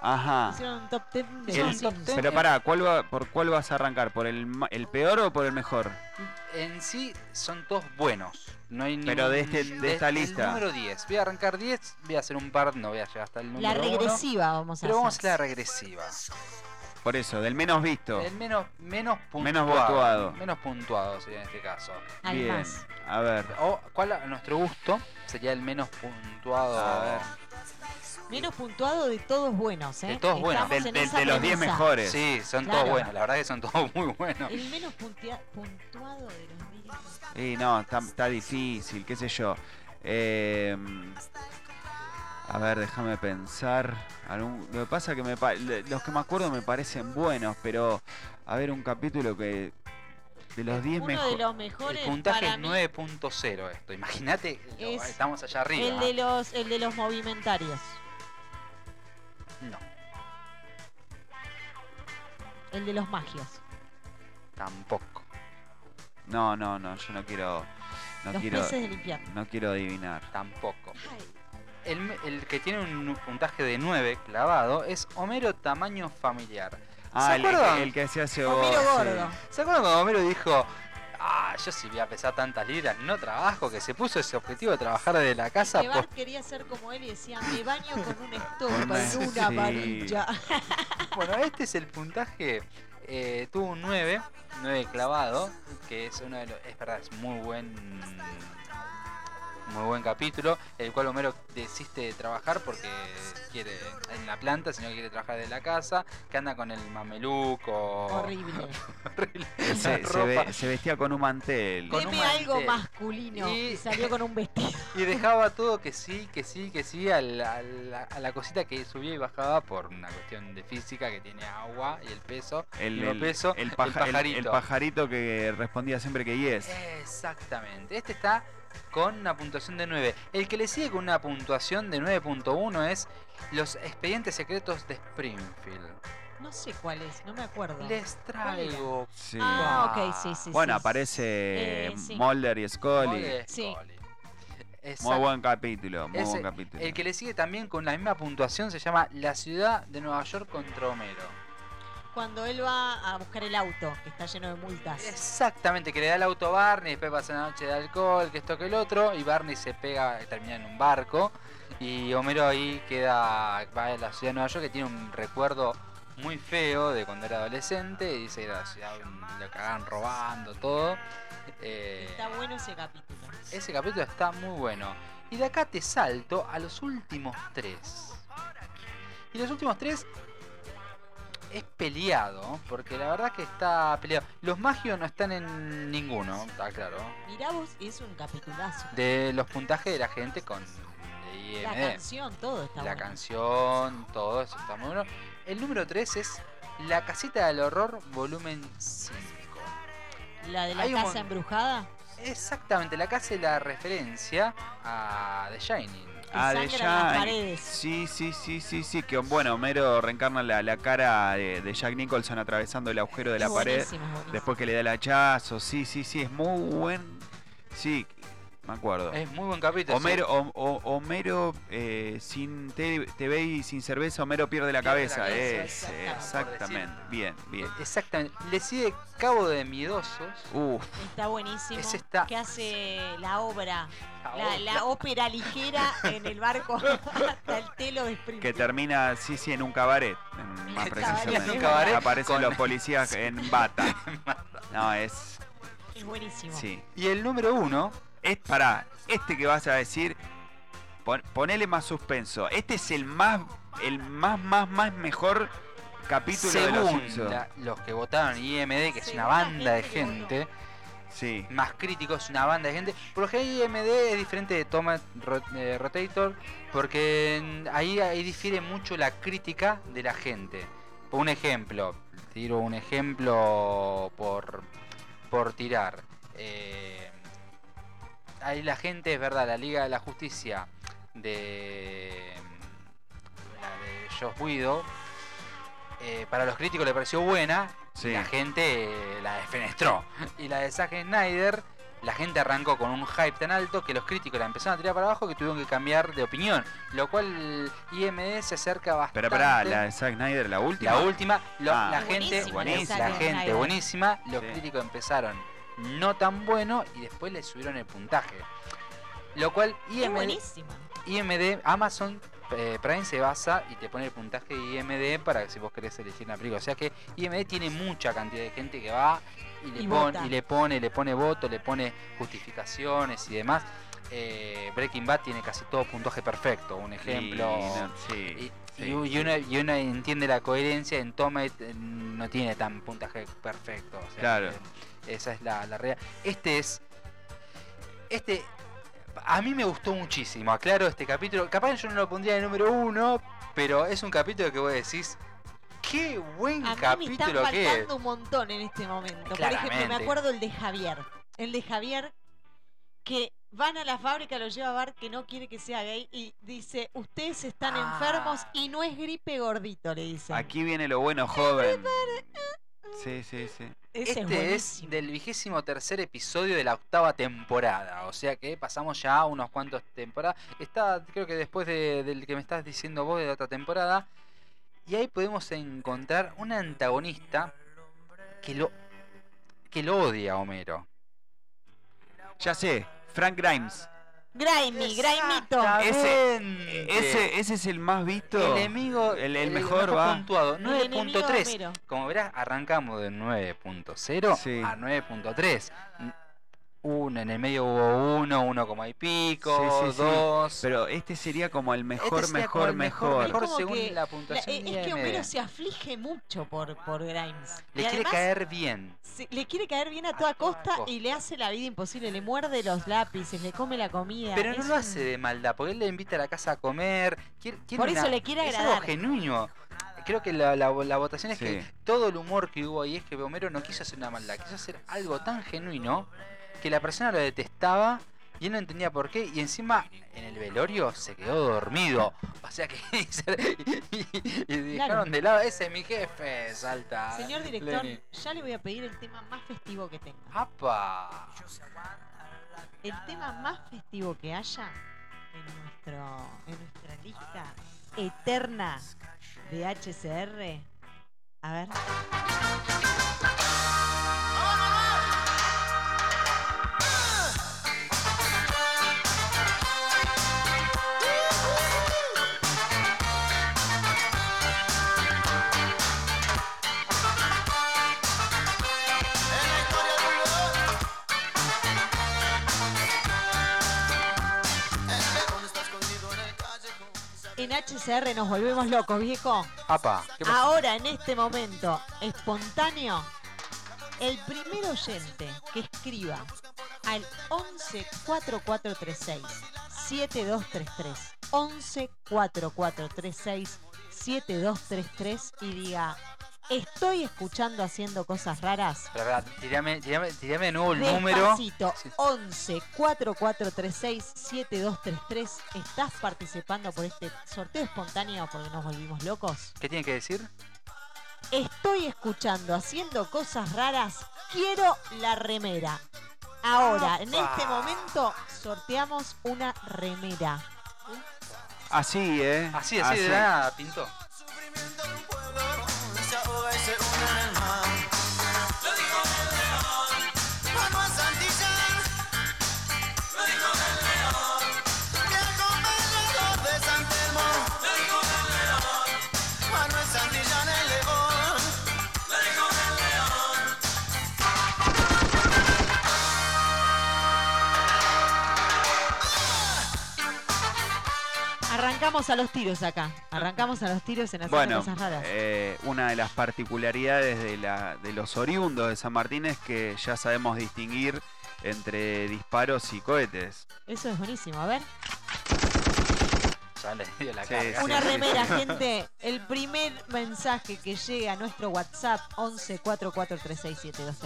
Ajá. Hicieron un top 10 de un top Simpsons. 10. Pero pará, ¿cuál va, ¿por cuál vas a arrancar? ¿Por el, ma- el peor o por el mejor? En sí son todos buenos. No hay Pero de este- de esta el lista. número 10. Voy a arrancar 10, voy a hacer un par, no voy a llegar hasta el número La 1, regresiva vamos a Pero vamos a hacer. la regresiva. Por eso, del menos visto. El menos, menos puntuado. Menos puntuado. Menos puntuado sería en este caso. Hay Bien. más. A ver. O, ¿cuál a nuestro gusto sería el menos puntuado? A ver. Menos puntuado de todos buenos, ¿eh? De todos buenos. Estamos esa de los 10 premisa. mejores. Sí, son Claro. todos buenos. La verdad que son todos muy buenos. El menos puntia- puntuado de los 10. Y no, está, está difícil, qué sé yo. Eh, a ver, déjame pensar. Algún- lo que pasa que me los que me acuerdo me parecen buenos, pero a ver, un capítulo que de los 10 Uno de mejores. los El mejores puntaje para es mí, 9.0 esto. Imagínate, Es estamos allá arriba. el de los el de los movimentarios. No, El de los magios. tampoco. No, no, no, yo no quiero. No los quiero. peces del infierno. No quiero adivinar. Tampoco. El, que tiene un puntaje de 9 clavado es Homero tamaño familiar. Ah, el, acuerdan? el que se hace Homero vos, sí. gordo. ¿Se acuerdan cuando Homero dijo, ah, yo si voy a pesar tantas libras, no trabajo, que se puso ese objetivo de trabajar desde la casa? Pues, quería ser como él y decía, me baño con una estopa en una varilla. bueno, este es el puntaje. eh, tuvo un 9, 9 clavado, que es uno de los. Es verdad, es muy buen. Muy buen capítulo, el cual Homero desiste de trabajar porque quiere en la planta, sino que quiere trabajar de la casa, que anda con el mameluco. Horrible. horrible, Se, la se ropa. ve- se vestía con un mantel. Con un Deme algo mantel. masculino. Y- Y salió con un vestido. Y dejaba todo que sí, que sí, que sí a la, a la- a la cosita que subía y bajaba por una cuestión de física que tiene agua y el peso. El, peso, el el paja- el- pajarito. el pajarito que respondía siempre que yes. Exactamente. Este está con una puntuación de 9. El que le sigue con una puntuación de 9.1 es Los expedientes secretos de Springfield. No sé cuál es, no me acuerdo. Les traigo. Sí. Ah, ok, sí, sí. bueno, sí. aparece Eh, sí. Mulder y Scully. Sí. Scully. Muy Exacto. buen capítulo, muy Ese- buen capítulo. El que le sigue también con la misma puntuación se llama La ciudad de Nueva York contra Homero. Cuando él va a buscar el auto, que está lleno de multas. Exactamente, que le da el auto a Barney, después pasa una noche de alcohol, que esto que el otro, y Barney se pega, termina en un barco, y Homero ahí queda, va a la ciudad de Nueva York, que tiene un recuerdo muy feo de cuando era adolescente, y dice la ciudad lo cagaban robando, todo. Eh, Está bueno ese capítulo. ese capítulo está muy bueno. Y de acá te salto a los últimos tres. Y los últimos tres es peleado, porque la verdad que está peleado. Los magios no están en ninguno, está claro. Mirá vos, es un capitulazo. De los puntajes de la gente con de La canción, todo está La bueno. canción, todo eso está muy bueno. El número 3 es La casita del horror, volumen 5. La de la Hay casa embrujada. Exactamente, la que hace la referencia a The Shining. Que Ah, de las Jack. paredes. Sí, sí, sí, sí, sí. Que bueno, Homero reencarna la, la cara de, de Jack Nicholson atravesando el agujero de la Es pared. buenísimo, es buenísimo. Después que le da el hachazo. Sí, sí, sí. Es muy buen. Sí, me acuerdo. Es muy buen capítulo. Homero, Hom- Ho- Homero eh, sin te- TV y sin cerveza, Homero pierde la Pierde la cabeza. Es, exactamente. Bien, bien. Exactamente. Le sigue Cabo de Miedosos. Uf, Está buenísimo. Ese está- Que hace la obra. La La, obra. la ópera ligera en el barco hasta el telo de que Springfield. termina, sí, sí, en un cabaret. en- más En precisamente. un cabaret Aparecen con- los policías en bata. No, es. Es buenísimo. Sí. Y el número uno, Es para este que vas a decir, pon- ponele más suspenso. Este es el más, el más, más, más mejor capítulo de los la- que votaron IMD, que es una banda de gente Sí. más críticos, una banda de gente. Por lo general IMD es diferente de Ro- eh, Rotator porque ahí, ahí difiere mucho la crítica de la gente. Por un ejemplo, tiro un ejemplo por, por tirar. Eh, ahí la gente, es verdad, la Liga de la Justicia de la de Whedon, eh, para los críticos le pareció buena, Sí. la gente eh, la defenestró. Y la de Zack Snyder, la gente arrancó con un hype tan alto que los críticos la empezaron a tirar para abajo que tuvieron que cambiar de opinión. Lo cual IMD se acerca bastante. Pero pará, la de Zack Snyder, la última. La última, lo- Ah. la gente, Buenísima la la gente buenísima, los Sí. críticos empezaron no tan bueno y después le subieron el puntaje. Lo cual IMD. IMD Amazon eh, Prime se basa y te pone el puntaje de IMD para que si vos querés elegir una película. O sea que IMD tiene mucha cantidad de gente que va y le, Y y le pone, le pone voto, le pone justificaciones y demás. Eh, Breaking Bad tiene casi todo puntaje perfecto. Un ejemplo. Y, no, sí, Y, sí, y u- y sí. uno, y uno entiende la coherencia, en Tomet eh, no tiene tan puntaje perfecto. o sea, Claro. eh, esa es la, la realidad. Este es. Este. A mí me gustó muchísimo, aclaro este capítulo. Capaz yo no lo pondría de número uno, pero es un capítulo que vos decís. ¡Qué buen A mí me capítulo están que es! faltando un montón en este momento. Por ejemplo, me acuerdo el de Javier. El de Javier que van a la fábrica, lo lleva a Bart que no quiere que sea gay y dice, ustedes están Ah. enfermos y no es gripe gordito, le dice. Aquí viene lo bueno, joven. Sí, sí, sí. Ese Este es del vigésimo tercer episodio de la octava temporada. O sea que pasamos ya unos cuantos temporadas. Está, creo que después de- del que me estás diciendo vos de la otra temporada. Y ahí podemos encontrar un antagonista que lo, que lo odia a Homero. Ya sé, Frank Grimes. Grimy, Grimito. Exactamente. Ese, ese es el más visto. el enemigo, el, el mejor va. puntuado. El enemigo de 9.3. Homero. Como verás, arrancamos de 9.0 Sí. a 9.3. Uno, en el medio hubo uno, uno como y pico, Sí, sí, sí. dos. Pero este sería como el mejor, Este mejor, el mejor, mejor. mejor. Según que la puntuación eh, de es que. Homero se aflige mucho por, por Grimes. Le Y quiere además, caer bien. se- le quiere caer bien a toda costa costa. y le hace la vida imposible. Le muerde los lápices, le come la comida. Pero no es lo un- hace de maldad, porque él le invita a la casa a comer. Quiere, quiere Por eso una- le quiere es algo agradar. genuino. Creo que la, la- la votación es que todo el humor que hubo ahí es que Homero no quiso hacer una maldad, quiso hacer algo tan genuino que la persona lo detestaba y él no entendía por qué. Y encima en el velorio se quedó dormido. O sea que y, y dejaron de lado, ese es mi jefe, salta. Señor director, Lenny. ya le voy a pedir el tema más festivo que tenga. ¡Apa! El tema más festivo que haya en, nuestro, en nuestra lista eterna de HCR. A ver. En HCR nos volvemos locos, viejo. ¡Apa! Ahora, en este momento, espontáneo, el primer oyente que escriba al 11 4436 7233 11 4436 7233 y diga estoy escuchando haciendo cosas raras Pero, espera, tirame, tirame, tirame de nuevo el número. Despacito, Sí. 11 4436 7233 ¿Estás participando por este sorteo espontáneo porque nos volvimos locos? ¿Qué tiene que decir? Estoy escuchando haciendo cosas raras. Quiero la remera. Ahora, en este momento, sorteamos una remera. Así, ¿eh? Así, así, de nada, pintó. Arrancamos a los tiros acá. Arrancamos a los tiros en hacer Bueno, cosas raras. eh, una de las particularidades de, la, de los oriundos de San Martín es que ya sabemos distinguir entre disparos y cohetes. Eso es buenísimo. A ver. Ya le dio la Sí, carga. Una sí, remera, sí. gente. El primer mensaje que llega a nuestro WhatsApp 11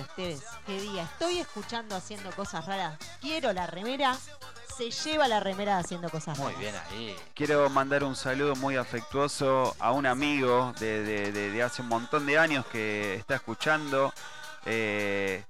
ustedes que diga estoy escuchando haciendo cosas raras, quiero la remera, se lleva la remera haciendo cosas Muy bien ahí. Quiero mandar un saludo muy afectuoso a un amigo de, de- de- de hace un montón de años que está escuchando. Eh,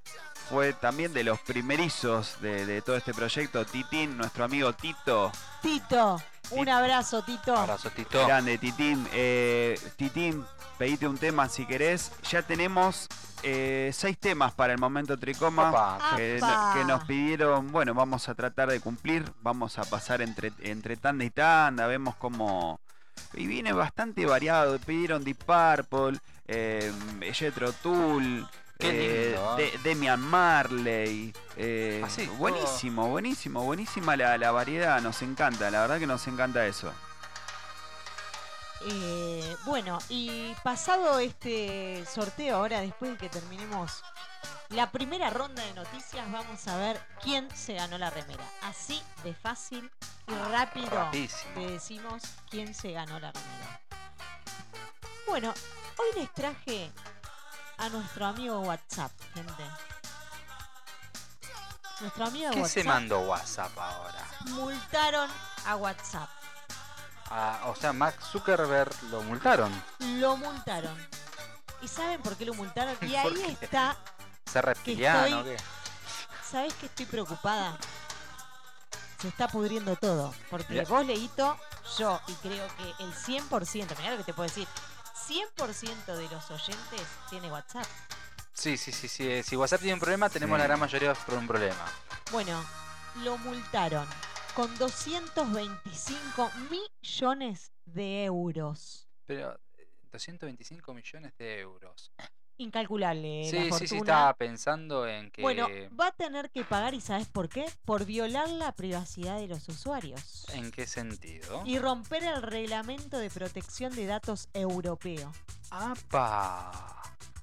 fue también de los primerizos de, de todo este proyecto, Titín, nuestro amigo Tito. Tito, un abrazo, Tito. Abrazo, Tito. Grande, Titín. Eh, Titín, pedite un tema si querés. Ya tenemos eh, seis temas para el momento tricoma. Opa, que, que nos pidieron, bueno, vamos a tratar de cumplir, vamos a pasar entre, entre tanda y tanda, vemos cómo... Y viene bastante variado, pidieron Deep Purple, eh, Tull, Qué eh, lindo, De- Demian Marley, eh, Ah, buenísimo, buenísimo, buenísima la, la variedad, nos encanta, la verdad que nos encanta eso. Eh, bueno, y pasado este sorteo, ahora después de que terminemos la primera ronda de noticias, vamos a ver quién se ganó la remera. Así de fácil y rápido te decimos quién se ganó la remera. Bueno, hoy les traje a nuestro amigo WhatsApp, gente. Nuestro amigo ¿Qué WhatsApp se mandó WhatsApp ahora? multaron a WhatsApp. Ah, o sea, Mark Zuckerberg lo multaron. Lo multaron. ¿Y saben por qué lo multaron? Y ¿Por ahí qué? está. ¿Ser reptiliano estoy- o qué? ¿Sabes que estoy preocupada? Se está pudriendo todo. Porque Mirá. vos, Leito, yo, y creo que el 100%, mirá lo que te puedo decir, 100% de los oyentes tiene WhatsApp. Sí, sí, sí, sí. eh, Si WhatsApp tiene un problema, tenemos Sí. la gran mayoría por un problema. Bueno, lo multaron con 225 millones de euros. Pero eh, 225 millones de euros. Incalculable. sí, la sí, fortuna. sí, estaba pensando en que... Bueno, va a tener que pagar, ¿y sabes por qué? Por violar la privacidad de los usuarios. ¿En qué sentido? Y romper el reglamento de protección de datos europeo. ¡Apa!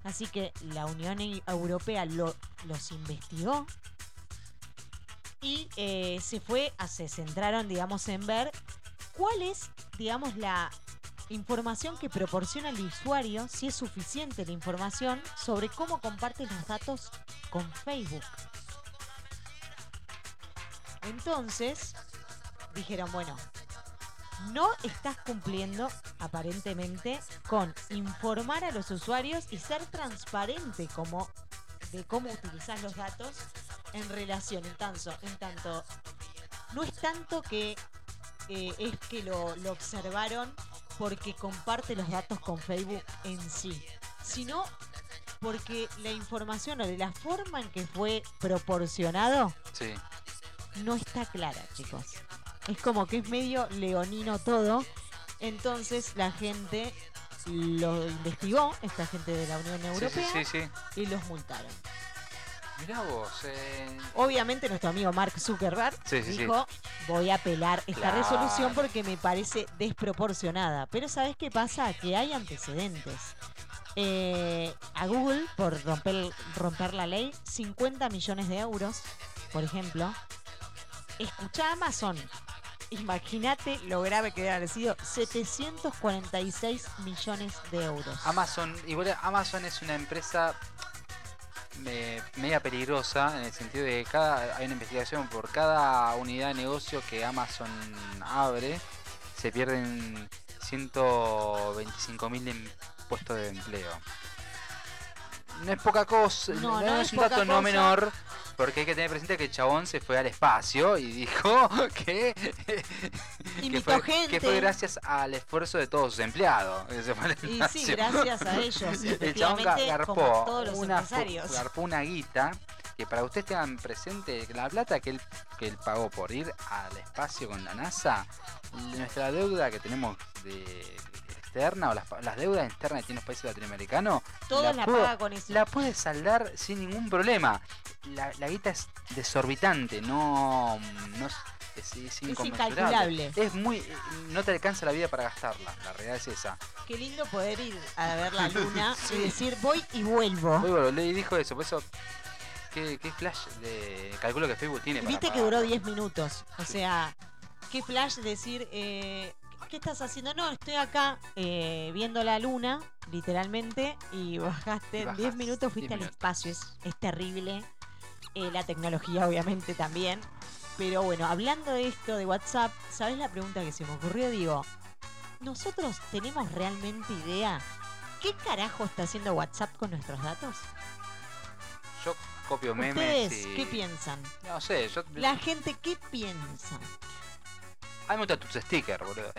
Así que la Unión E- Europea lo- los investigó y eh, se fue, a, se centraron, digamos, en ver cuál es, digamos, la información que proporciona el usuario, si es suficiente la información sobre cómo comparte los datos con Facebook. Entonces, dijeron, bueno, no estás cumpliendo aparentemente con informar a los usuarios y ser transparente como de cómo utilizar los datos en relación en tanto, en tanto no es tanto que eh, es que lo observaron porque comparte los datos con Facebook en sí, sino porque la información o de la forma en que fue proporcionado Sí. no está clara, chicos. Es como que es medio leonino todo. Entonces la gente lo investigó, esta gente de la Unión Europea, sí, sí, sí. y los multaron. Mirá vos, eh, Obviamente nuestro amigo Mark Zuckerberg Sí, sí, sí. dijo, voy a apelar esta Claro. resolución porque me parece desproporcionada. Pero ¿sabes qué pasa? Que hay antecedentes. Eh, a Google, por romper, romper la ley, 50 millones de euros, por ejemplo. Escucha Amazon. Imagínate lo grave que debe haber sido 746 millones de euros. Amazon, igual Amazon es una empresa me- media peligrosa en el sentido de que cada, hay una investigación por cada unidad de negocio que Amazon abre, se pierden 125 mil puestos de empleo. No es poca cosa, No, no, no es es un dato no menor, porque hay que tener presente que el chabón se fue al espacio y dijo que, que, fue, gente. que fue gracias al esfuerzo de todos sus empleados. Y sí, gracias a ellos, El chabón garpó como todos los una, empresarios. garpó una guita que para ustedes tengan presente la plata que él, que él pagó por ir al espacio con la NASA, nuestra deuda que tenemos de externa o las, las deudas externas que tienen los países latinoamericanos, Todos la, pudo- paga con eso. la puede saldar sin ningún problema. La, la guita es desorbitante, no, no es- es, incalculable. Es muy. eh, No te alcanza la vida para gastarla. La realidad es esa. Qué lindo poder ir a ver la luna Sí. y decir voy y vuelvo. Muy bueno, le dijo eso, por eso. ¿Qué, qué flash de. Calculo que Facebook tiene para Viste que duró 10 minutos. O Sí. sea, qué flash decir, eh, ¿qué estás haciendo? No, estoy acá eh, viendo la luna, literalmente, y bajaste en bajás 10 minutos, 10 fuiste al minutos. espacio. Es, es terrible. Eh, la tecnología, obviamente, también. Pero bueno, hablando de esto de WhatsApp, ¿sabes la pregunta que se me ocurrió? Digo, ¿nosotros tenemos realmente idea qué carajo está haciendo WhatsApp con nuestros datos? Yo copio memes. ¿Ustedes y- qué piensan? No sé, yo. La gente, ¿qué piensa? A mí me gustan tus stickers, boludo.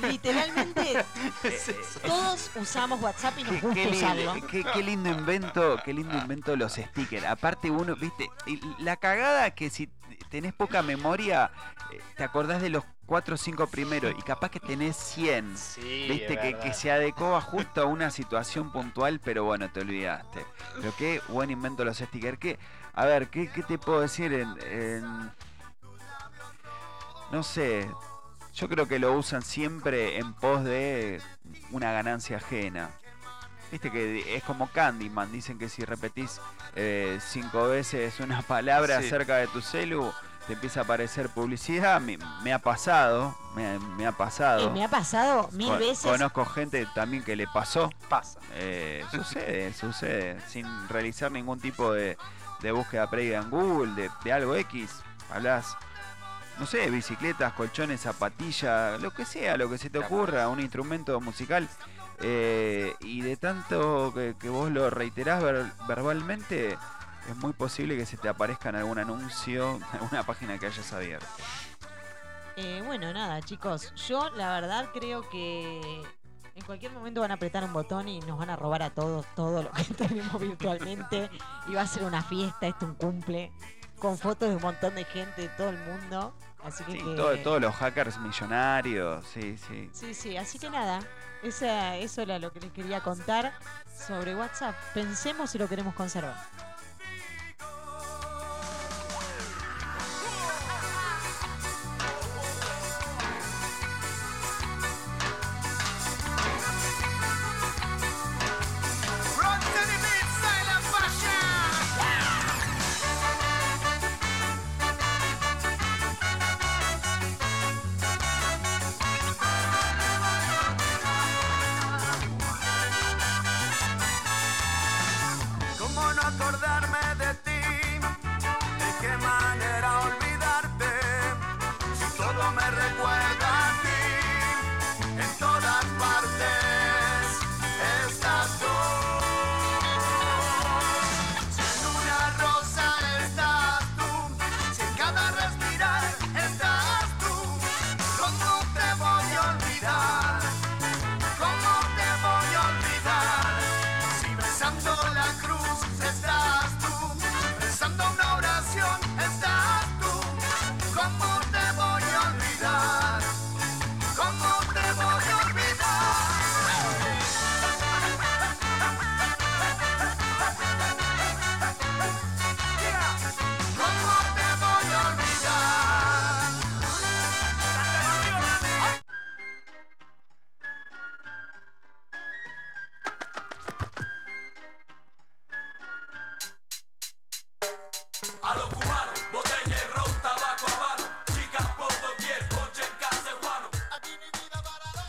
Literalmente todos usamos WhatsApp y nos gusta qué usarlo. qué- qué lindo invento, qué lindo invento los stickers. Aparte uno, viste, y la cagada que si tenés poca memoria, eh, te acordás de los 4 o 5 primeros y capaz que tenés 100. Sí, Viste que, se adecuaba justo a una situación puntual, pero bueno, te olvidaste. Pero qué buen invento los stickers. ¿Qué, a ver, ¿qué, qué te puedo decir en, en- No sé. Yo creo que lo usan siempre en pos de una ganancia ajena. Viste que es como Candyman. Dicen que si repetís eh, cinco veces una palabra Sí. acerca de tu celu, te empieza a aparecer publicidad. Me, me ha pasado. Me, me ha pasado. Eh, me ha pasado mil Con- veces. Conozco gente también que le pasó. Pasa. Eh, sucede, sucede. Sin realizar ningún tipo de, de búsqueda previa en Google, de, de algo X. Hablas, no sé, bicicletas, colchones, zapatillas, lo que sea, lo que se te ocurra, un instrumento musical. eh, y de tanto que, que vos lo reiterás ver- verbalmente, es muy posible que se te aparezca en algún anuncio, en alguna página que hayas abierto. Eh, bueno, nada, chicos. Yo la verdad creo que en cualquier momento van a apretar un botón y nos van a robar a todos todo lo que tenemos virtualmente. Y va a ser una fiesta, esto un cumple, con fotos de un montón de gente de todo el mundo. Así que, Sí, que- todo- todos los hackers millonarios, sí, sí. Sí, sí, así que nada, esa, eso era lo que les quería contar sobre WhatsApp. Pensemos si lo queremos conservar.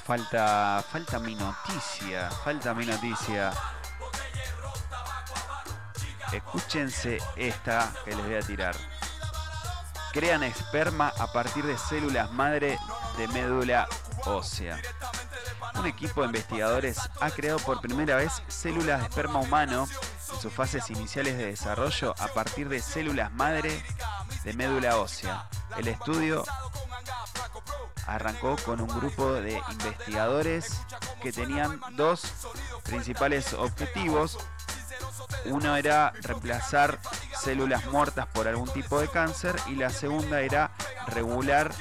Falta, falta mi noticia, falta mi noticia. Escúchense esta que les voy a tirar. Crean esperma a partir de células madre de médula ósea. Un equipo de investigadores ha creado por primera vez células de esperma humano en sus fases iniciales de desarrollo a partir de células madre de médula ósea. El estudio arrancó con un grupo de investigadores que tenían dos principales objetivos. Uno era reemplazar células muertas por algún tipo de cáncer y la segunda era regular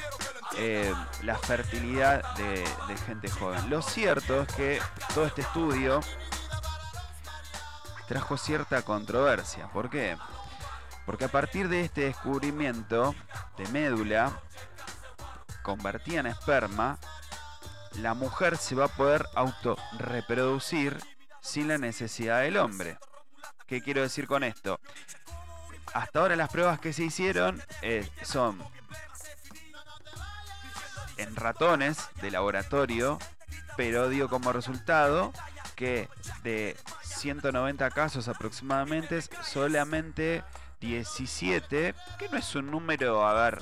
eh, la fertilidad de, de gente joven. Lo cierto es que todo este estudio trajo cierta controversia. ¿Por qué? Porque a partir de este descubrimiento de médula convertida en esperma, la mujer se va a poder autorreproducir sin la necesidad del hombre. ¿Qué quiero decir con esto? Hasta ahora las pruebas que se hicieron eh, son en ratones de laboratorio, pero dio como resultado que de 190 casos aproximadamente, solamente 17, que no es un número, a ver,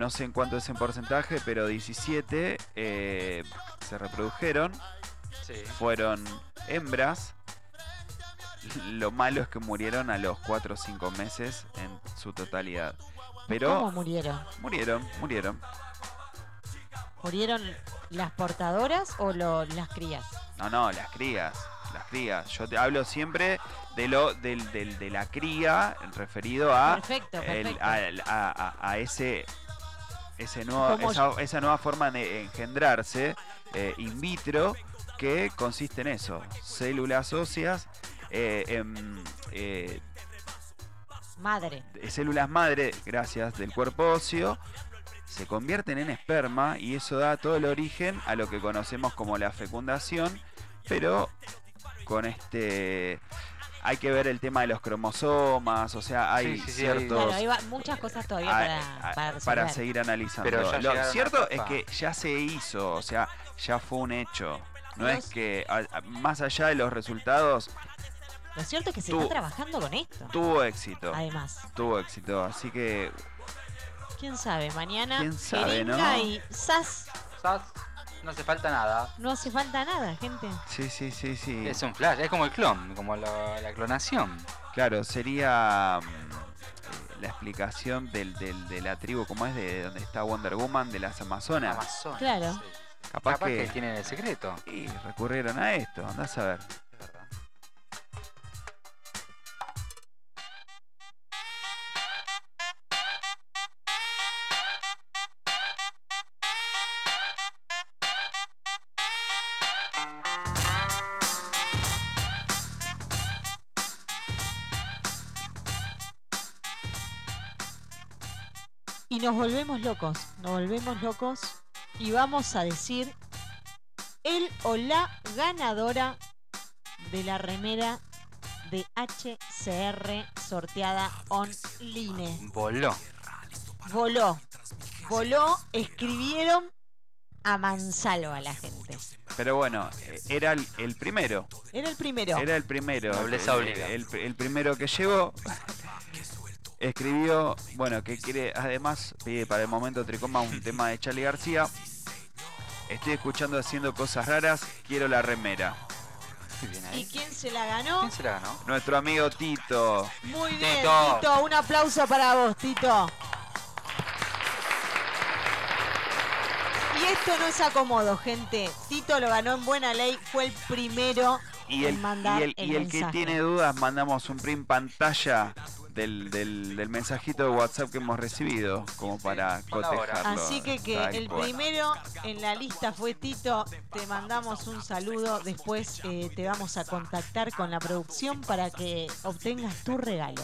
no sé en cuánto es en porcentaje, pero 17 eh, se reprodujeron, Sí. fueron hembras. Lo malo es que murieron a los 4 o 5 meses en su totalidad. Pero ¿Cómo murieron? murieron, murieron. ¿Murieron las portadoras o lo- las crías? No, no, las crías, las crías. Yo te hablo siempre de lo del, del- de la cría referido a, Perfecto, el- perfecto. a, a- a- a ese, ese nuevo, Como esa, esa nueva forma de engendrarse eh, in vitro que consiste en eso, células óseas, eh, em, eh, Madre. células madre, gracias, del cuerpo óseo, se convierten en esperma y eso da todo el origen a lo que conocemos como la fecundación, pero con este hay que ver el tema de los cromosomas, o sea, hay Sí, sí, sí, ciertos Claro, hay va- muchas cosas todavía a- para, a- para resolver. seguir analizando. Pero Lo cierto es que ya se hizo, o sea, ya fue un hecho. No Los- es que a- a- más allá de los resultados Lo cierto es que se está trabajando con esto. tuvo éxito, Además, tuvo éxito, así que quién sabe, mañana ¿Quién sabe, no? y ¡zas! Sas, No hace falta nada. No hace falta nada, gente. sí, sí, sí, sí. Es un flash, es como el clon, como la, la clonación. Claro, sería mm, eh, la explicación del, del- de la tribu, como es de donde está Wonder Woman, de las Amazonas. Amazonas. Claro. sí. Capaz, Capaz que... que, tienen el secreto. y recurrieron a esto, andás a ver. Nos volvemos locos, nos volvemos locos y vamos a decir el o la ganadora de la remera de HCR sorteada online. Voló. Voló, voló, escribieron a mansalva la gente. Pero bueno, eh, era el, el primero. Era el primero. Era el primero. El, el- el primero que llegó. Escribió, bueno, que quiere, además, pide para el momento Tricoma un tema de Charlie García. Estoy escuchando haciendo cosas raras, quiero la remera. Muy bien ¿Y ahí. quién se la ganó? ¿Quién se la ganó? Nuestro amigo Tito. Muy bien, Tito. Tito. Un aplauso para vos, Tito. Y esto no es acomodo, gente. Tito lo ganó en buena ley, fue el primero Y en el, mandar y el, y el que mensaje. tiene dudas, mandamos un print pantalla del, del- del mensajito de WhatsApp que hemos recibido, como para cotejarlo. Así que que el primero en la lista fue Tito. Te mandamos un saludo. Después eh, te vamos a contactar con la producción para que obtengas tu regalo.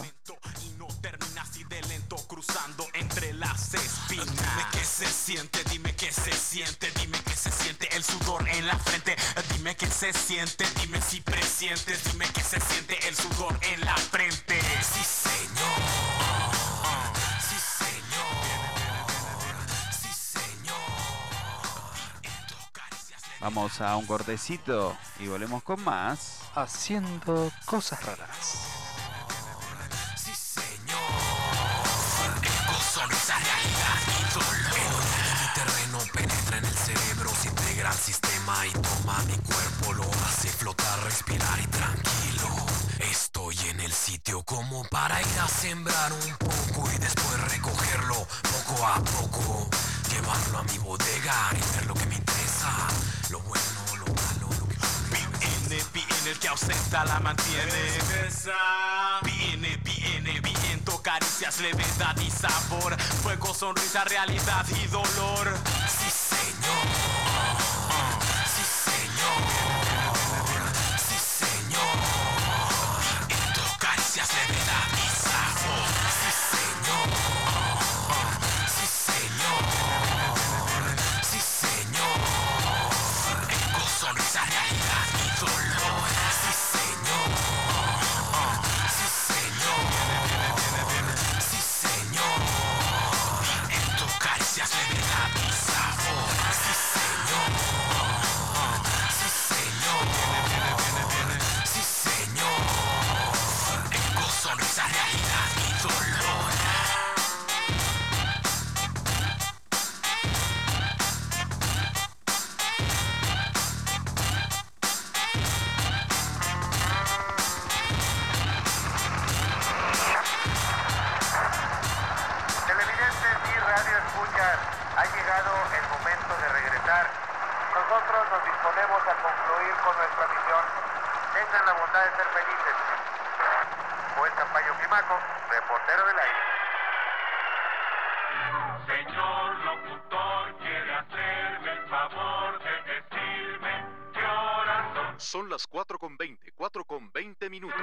Y no termina así de lento cruzando entre las espinas. Dime qué se siente, dime qué se siente, dime qué se siente el sudor en la frente. Dime qué se siente, dime si presientes, dime qué se siente el sudor en la frente. Sí, señor. Sí, señor. Sí, señor. Vamos a un cortecito y volvemos con más. Haciendo cosas raras. Sí, señor. Son esa realidad y dolor. Mi terreno penetra en el cerebro, se integra al sistema y toma mi cuerpo, lo hace flotar, respirar y tranquilo. Estoy en el sitio como para ir a sembrar un poco y después recogerlo poco a poco. Llevarlo a mi bodega y ver lo que me interesa. Lo bueno, el que ausenta la mantiene. Viene, viene, viento, caricias, levedad y sabor. Fuego, sonrisa, realidad y dolor. Sí, señor. Sí, señor. Con 20, 4 con 20 minutos.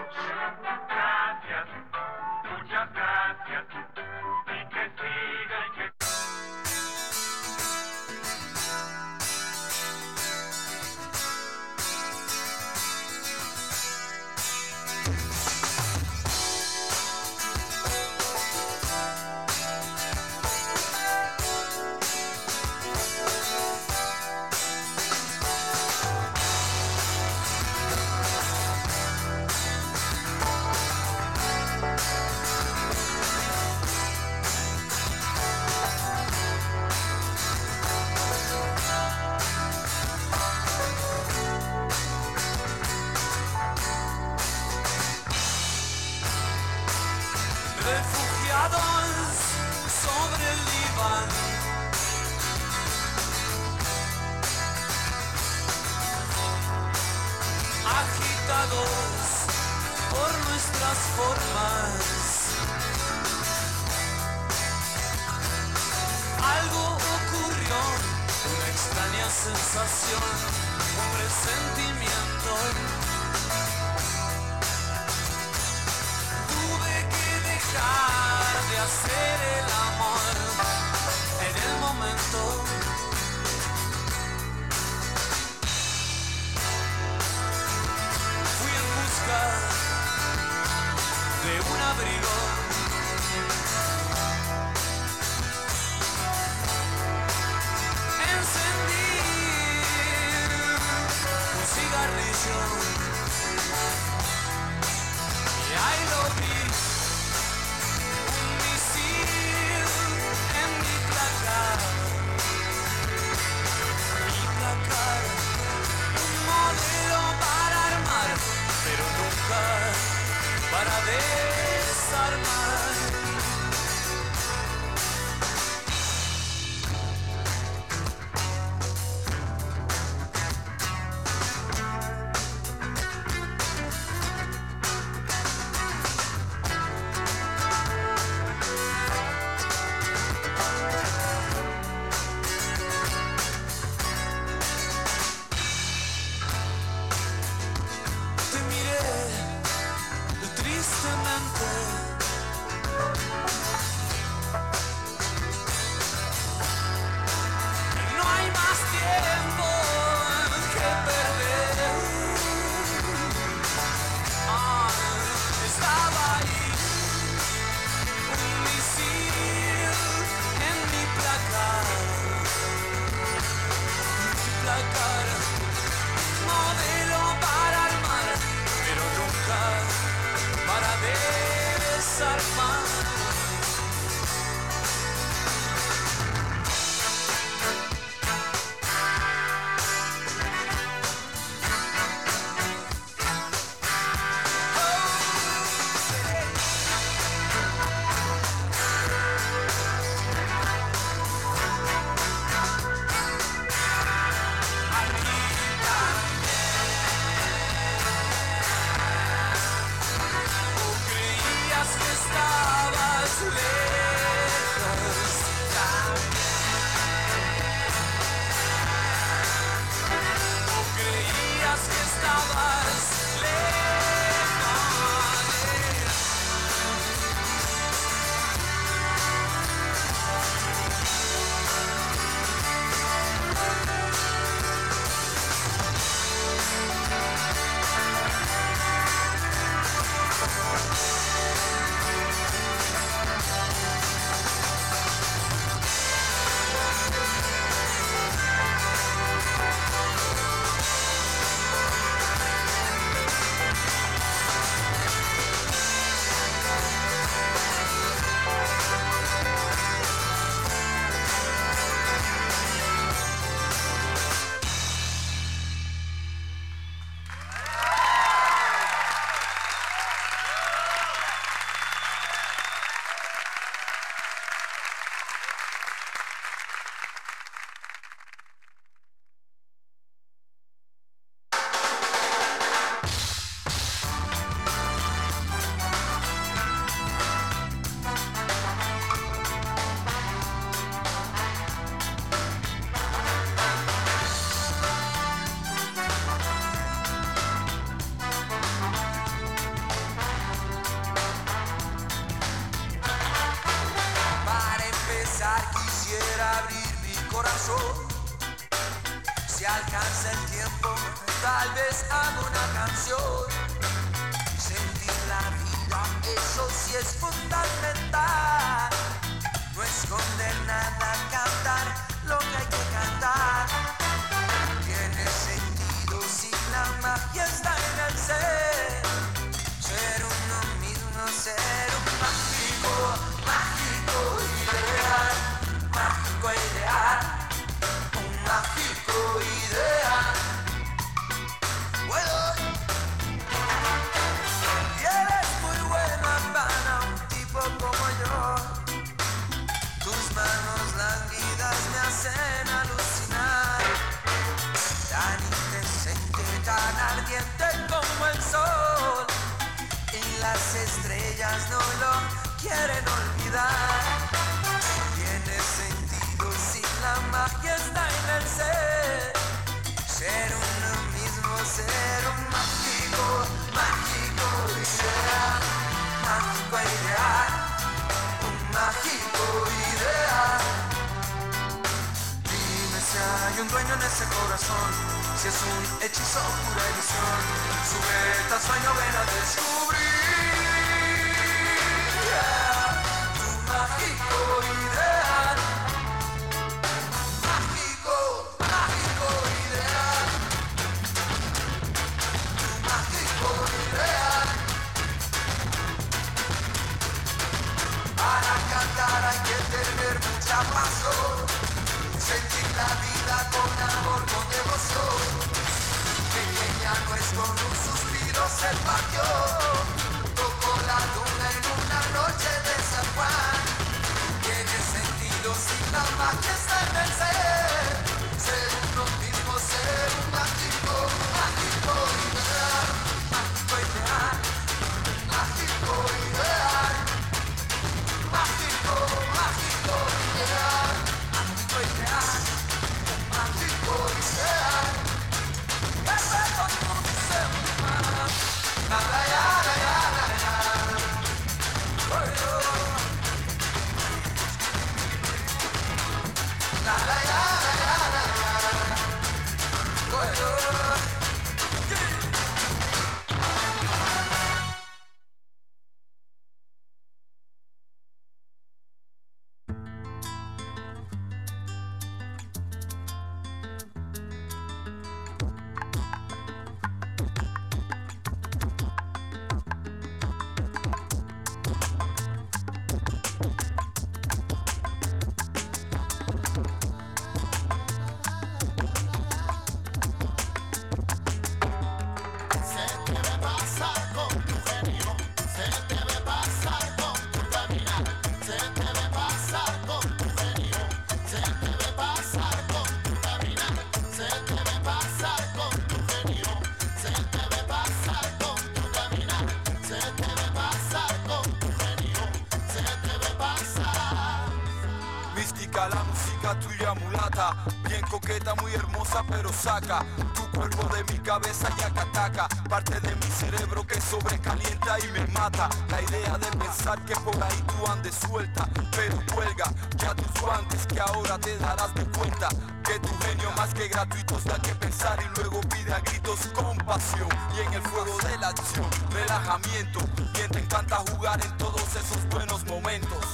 pero saca tu cuerpo de mi cabeza y acataca Parte de mi cerebro que sobrecalienta y me mata. La idea de pensar que por ahí tú andes suelta Pero cuelga ya tus guantes que ahora te darás de cuenta que tu genio más que gratuito está que pensar y luego pide a gritos compasión. Y en el fuego de la acción relajamiento quien te encanta jugar en todos esos buenos momentos.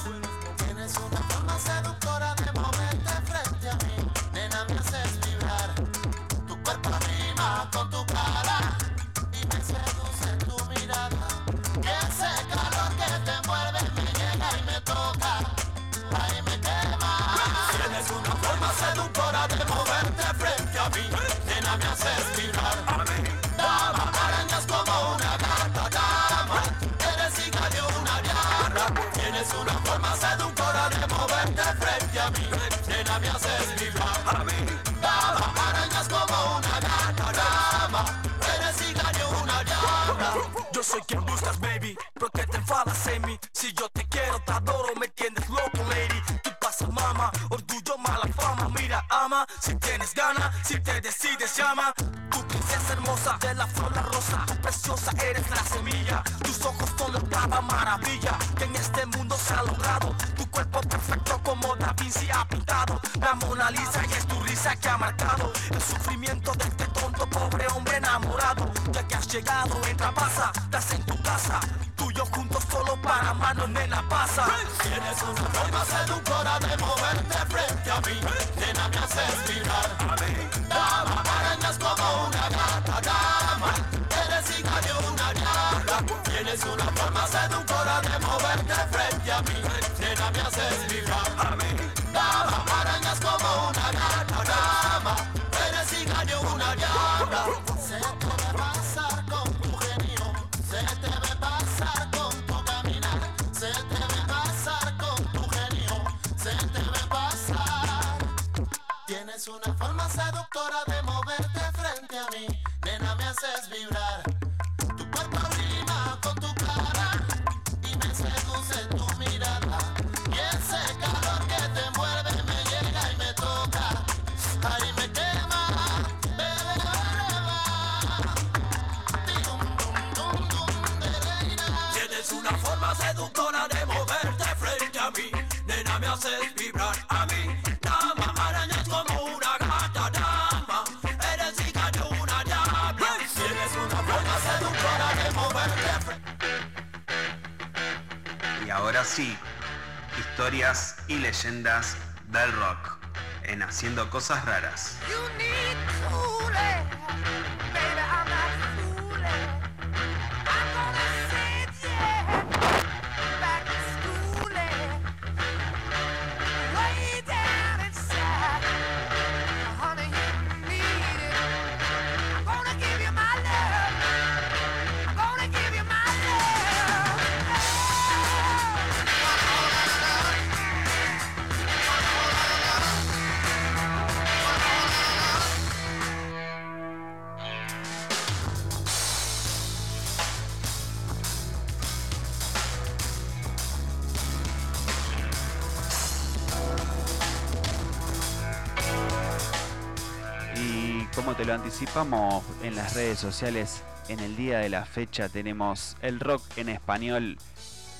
Lo anticipamos en las redes sociales, en el día de la fecha tenemos el rock en español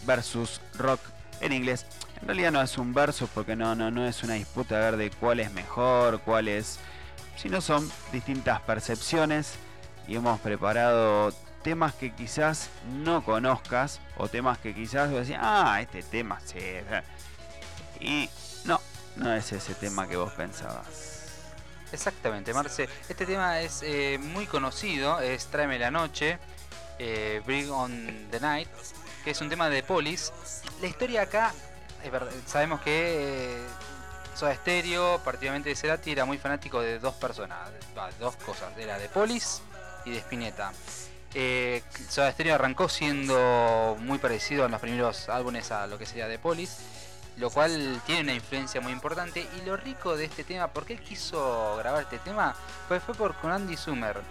versus rock en inglés. En realidad no es un versus porque no, no, no es una disputa a ver de cuál es mejor, cuál es. Sino son distintas percepciones y hemos preparado temas que quizás no conozcas o temas que quizás vos decís, ah, este tema sí. Y no, no es ese tema que vos pensabas. Exactamente, Marce. Este tema es eh, muy conocido, es Tráeme la Noche, eh, Bring on the Night, que es un tema de Polis. La historia acá, sabemos que eh, Soda Stereo, particularmente de Cerati, era muy fanático de dos personas, va, dos cosas, era de Polis y de Spinetta. Eh, Soda Stereo arrancó siendo muy parecido en los primeros álbumes a lo que sería de Polis, lo cual tiene una influencia muy importante. Y lo rico de este tema, ¿por qué él quiso grabar este tema? Pues fue por con Andy Summer.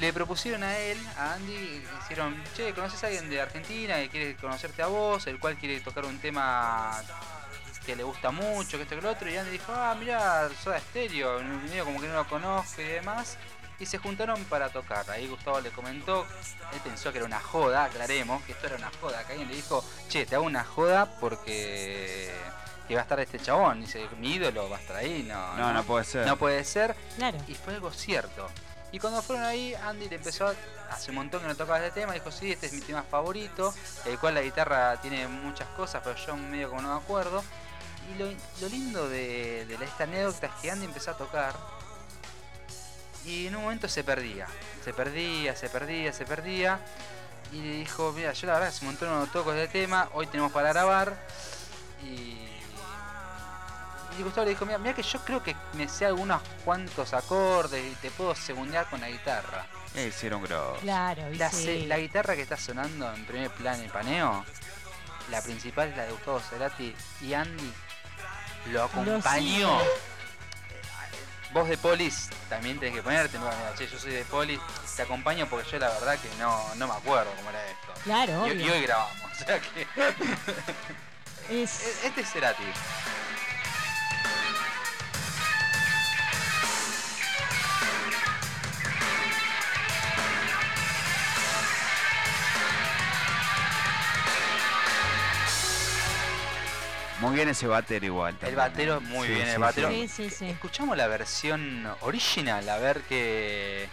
Le propusieron a él, a Andy, hicieron, che, ¿conoces a alguien de Argentina que quiere conocerte a vos? El cual quiere tocar un tema que le gusta mucho, que esto que lo otro. Y Andy dijo, ah, mira, Soda Stereo, medio como que no lo conozco y demás. Y se juntaron para tocar. Ahí Gustavo le comentó, él pensó que era una joda, aclaremos, que esto era una joda. Que alguien le dijo, che, te hago una joda porque que va a estar este chabón. Dice, mi ídolo va a estar ahí. No, No, no puede ser. No puede ser. Claro. Y fue algo cierto. Y cuando fueron ahí, Andy le empezó a. Hace un montón que no tocaba este tema. Dijo, sí, este es mi tema favorito. El cual la guitarra tiene muchas cosas, pero yo medio como no me acuerdo. Y lo, lo lindo de, de esta anécdota es que Andy empezó a tocar. Y en un momento se perdía. Se perdía, se perdía, se perdía. Y le dijo, mira, yo la verdad hace un montón no toco este tema. Hoy tenemos para grabar. Y y Gustavo le dijo, mira, mira que yo creo que me sé algunos cuantos acordes y te puedo segundear con la guitarra. E hicieron grosso. Claro, y La, sí. se- la guitarra que está sonando en primer plano en paneo, la principal es la de Gustavo Cerati y Andy lo acompañó. Vos de Polis también tenés que ponerte, mira, che, yo soy de Polis, te acompaño porque yo la verdad que no, no me acuerdo cómo era esto. Claro, Y, obvio. y hoy grabamos, o sea que... Es- Este es Cerati. Muy bien ese batero igual. El batero, muy Sí, bien, sí, el batero. Sí, sí, sí. Escuchamos la versión original, a ver qué.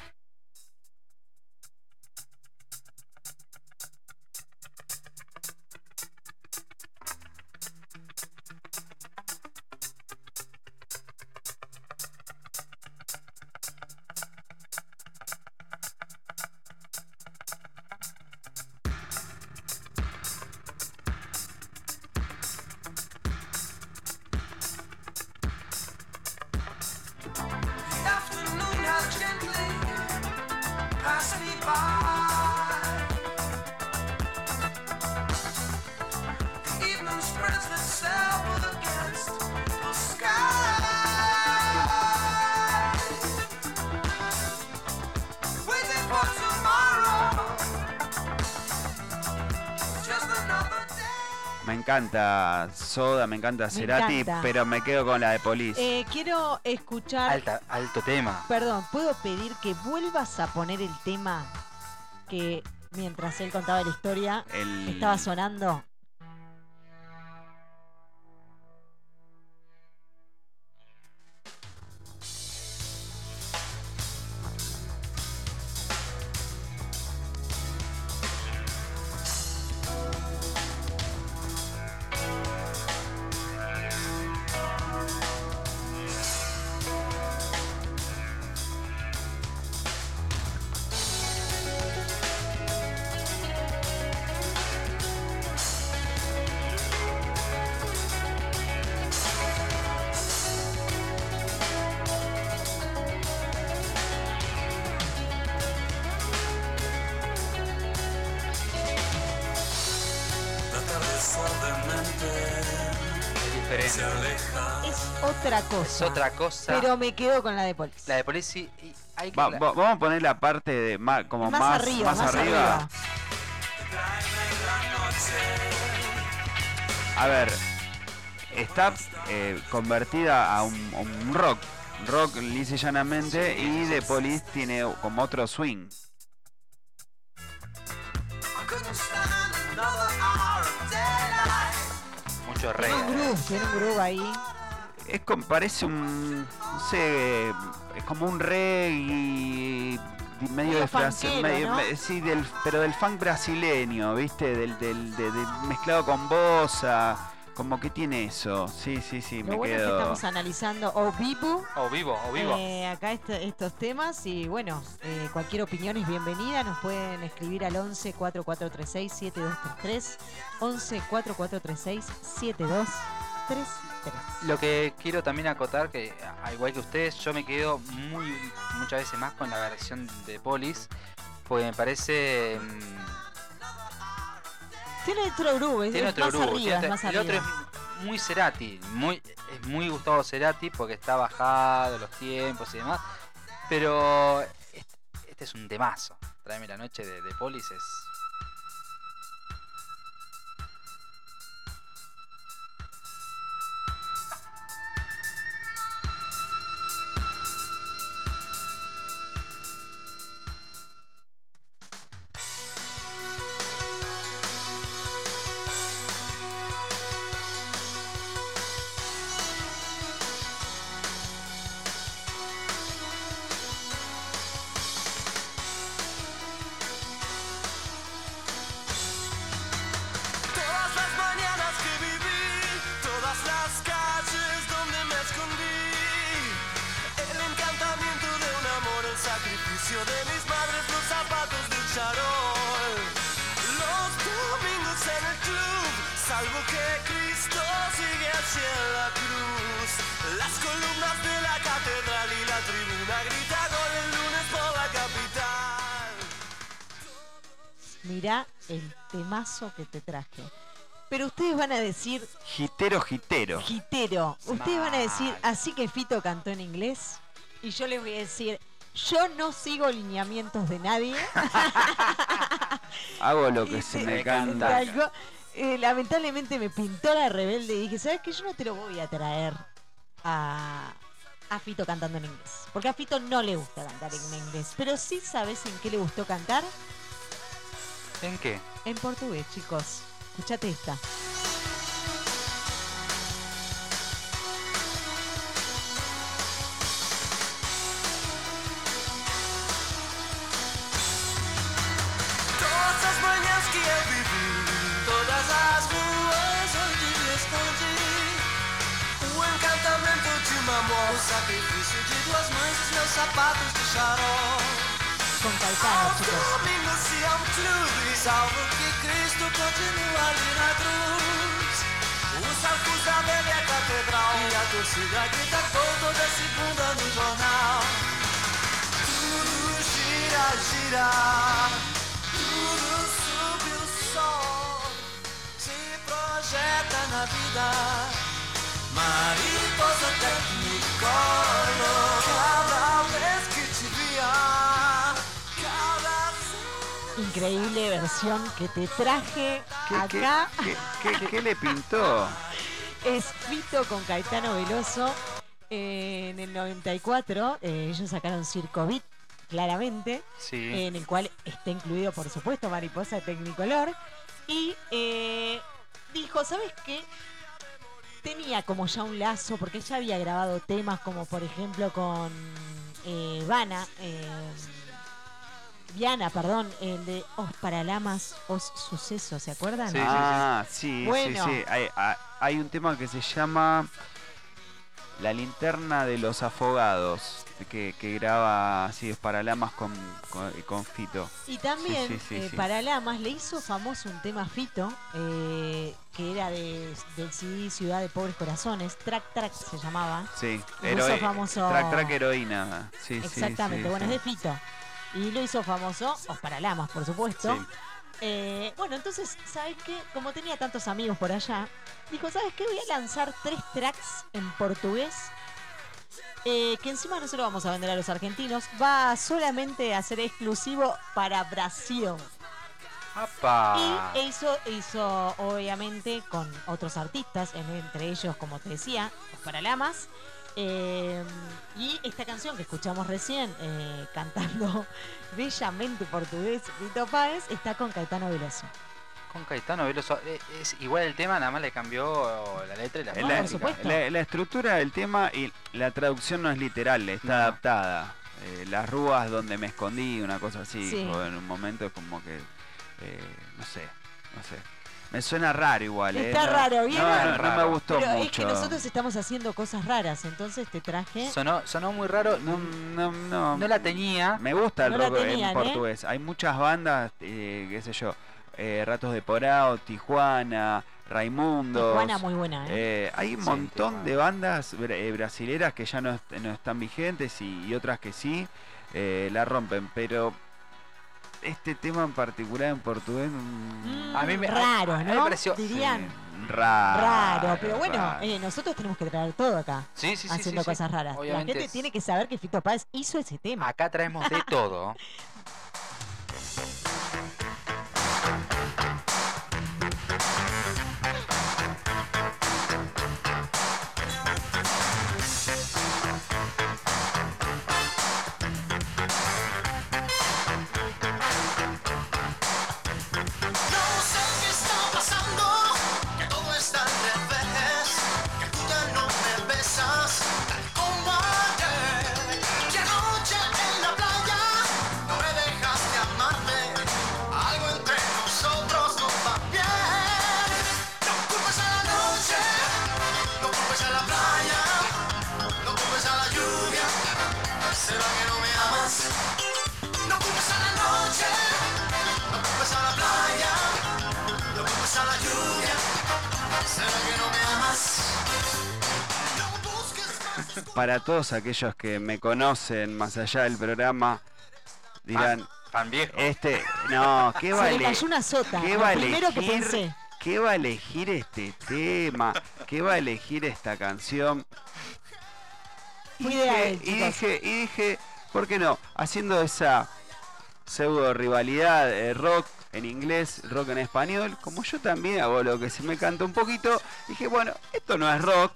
Encanta Soda, me encanta Cerati, encanta. pero me quedo con la de Police. Eh, quiero escuchar. Alta, alto tema. Perdón, ¿puedo pedir que vuelvas a poner el tema que mientras él contaba la historia El- estaba sonando? Es otra cosa. Pero me quedo con la de Police. La de Police y- y hay que. Va- la- va- vamos a poner la parte de ma- como más, más, arriba, más más arriba. arriba. A ver, está eh, convertida a un, a un rock. Rock lisa y llanamente. y The Police tiene como otro swing. Mucho Tiene un groove, tiene un groove ahí. Es como, parece un. No sé. Es como un reggae. Medio de frase- funkero, medio- ¿no? me- sí, del, pero del funk brasileño, ¿viste? Del, del, de- de- mezclado con bossa. Como que tiene eso. Sí, sí, sí, Lo me bueno es que quedo. estamos analizando o vivo O vivo, o vivo. Eh, acá este- estos temas y bueno, eh, cualquier opinión es bienvenida. Nos pueden escribir al 11 4436 7233. 11 4436 7233. Lo que quiero también acotar, que al igual que ustedes, yo me quedo muy muchas veces más con la versión de Police, porque me parece. mm, Tiene otro groove, es, tiene es otro más grupo. arriba, es más el otro es muy Cerati, muy, es muy Gustavo Cerati porque está bajado los tiempos y demás. Pero este, este es un temazo. Tráeme la noche de, de Police es. De mis madres, los zapatos del charol. Los domingos en el club, salvo que Cristo sigue hacia la cruz. Las columnas de la catedral y la tribuna grita gol el lunes por la capital. Mirá el temazo que te traje. Pero ustedes van a decir, Gitero, gitero. Gitero, ustedes van a decir, así que Fito cantó en inglés. Y yo les voy a decir, yo no sigo lineamientos de nadie. Hago lo que se me canta. eh, lamentablemente me pintó la rebelde y dije, ¿sabes qué? Yo no te lo voy a traer a, a Fito cantando en inglés. Porque a Fito no le gusta cantar en inglés. Pero sí sabes en qué le gustó cantar. ¿En qué? En portugués, chicos. Escuchate esta. Meu amor. O sacrifício de duas mães, os meus sapatos de Caetano, chicos. Domingos se é um clube, salvo que Cristo continua ali na cruz. Os arcos da velha catedral e a torcida grita toda segunda no jornal. Tudo gira, gira, tudo sob o sol. Se projeta na vida, mariposa tecnicolor. Cada vez que cada Increíble versión que te traje ¿Qué, qué- acá. qué- qué- qué le pintó? Es Fito con Caetano Veloso. Eh, en el 94 eh, ellos sacaron Circo Beat, claramente, Sí. en el cual está incluido, por supuesto, Mariposa de Tecnicolor. Y eh, dijo, ¿sabes qué? Tenía como ya un lazo, porque ya había grabado temas como, por ejemplo, con eh, Vana, eh, Viana, perdón, el de Os Paralamas, Os Sucesos, ¿se acuerdan? ah, sí, Bueno. sí, sí. Hay, hay- hay un tema que se llama La linterna de los afogados, que, que graba así, es Paralamas con, con, con Fito. Y también, Sí, sí, eh, sí. para Lamas, le hizo famoso un tema Fito, eh, que era de, del CD Ciudad de Pobres Corazones, Track Track se llamaba. Sí, Lo hizo heroi- famoso- Track Track Heroína. Sí, Exactamente, bueno, es de Fito. Y lo hizo famoso Os Paralamas, por supuesto. Eh, bueno, entonces, ¿sabes qué? Como tenía tantos amigos por allá, dijo, ¿sabes qué? Voy a lanzar tres tracks en portugués. Eh, que encima no se lo vamos a vender a los argentinos. Va solamente a ser exclusivo para Brasil. ¡Apa! Y e hizo, obviamente con otros artistas, en- entre ellos, como te decía, Os Paralamas. Eh, y esta canción que escuchamos recién, eh, cantando bellamente portugués, Vito Páez, está con Caetano Veloso. Con Caetano Veloso. eh, Es igual el tema, nada más le cambió la letra y la La, música. la- la estructura del tema y la traducción no es literal, está No. adaptada. Eh, las rúas donde me escondí, una cosa así, Sí. o en un momento es como que, eh, no sé, no sé. Me suena raro igual. eh, Está no- raro, no, ¿vieron? no, no me gustó Pero mucho. es que nosotros estamos haciendo cosas raras, entonces te traje. Sonó, sonó muy raro. No, no, no. No la tenía. Me gusta el No rock tenían, en portugués. Hay muchas bandas, eh, qué sé yo, eh, Ratos de Porao, Tijuana, Raimundos. Tijuana muy buena, ¿eh? Eh, hay un Sí, montón Tijuana. de bandas eh, brasileras que ya no, est- no están vigentes y, y otras que sí eh, la rompen, pero este tema en particular en portugués mm, Mm, A mí me- raro, a mí me ¿no? pareció- Dirían. sí, raro. Raro, pero bueno, raro. eh, nosotros tenemos que traer todo acá, Sí, sí, sí. haciendo sí, sí. cosas raras. Obviamente La gente es- tiene que saber que Fito Páez hizo ese tema. Acá traemos de todo. Para todos aquellos que me conocen más allá del programa, dirán, Tan viejo. este, no, ¿qué Se vale? le cayó una sota. ¿Qué va a primero que elegir? pensé. ¿Qué va a elegir este tema? ¿Qué va a elegir esta canción? Y de dije, y dije, ¿por qué no? Haciendo esa pseudo rivalidad eh, rock en inglés, rock en español, como yo también hago lo que se me canta un poquito, dije, bueno, esto no es rock,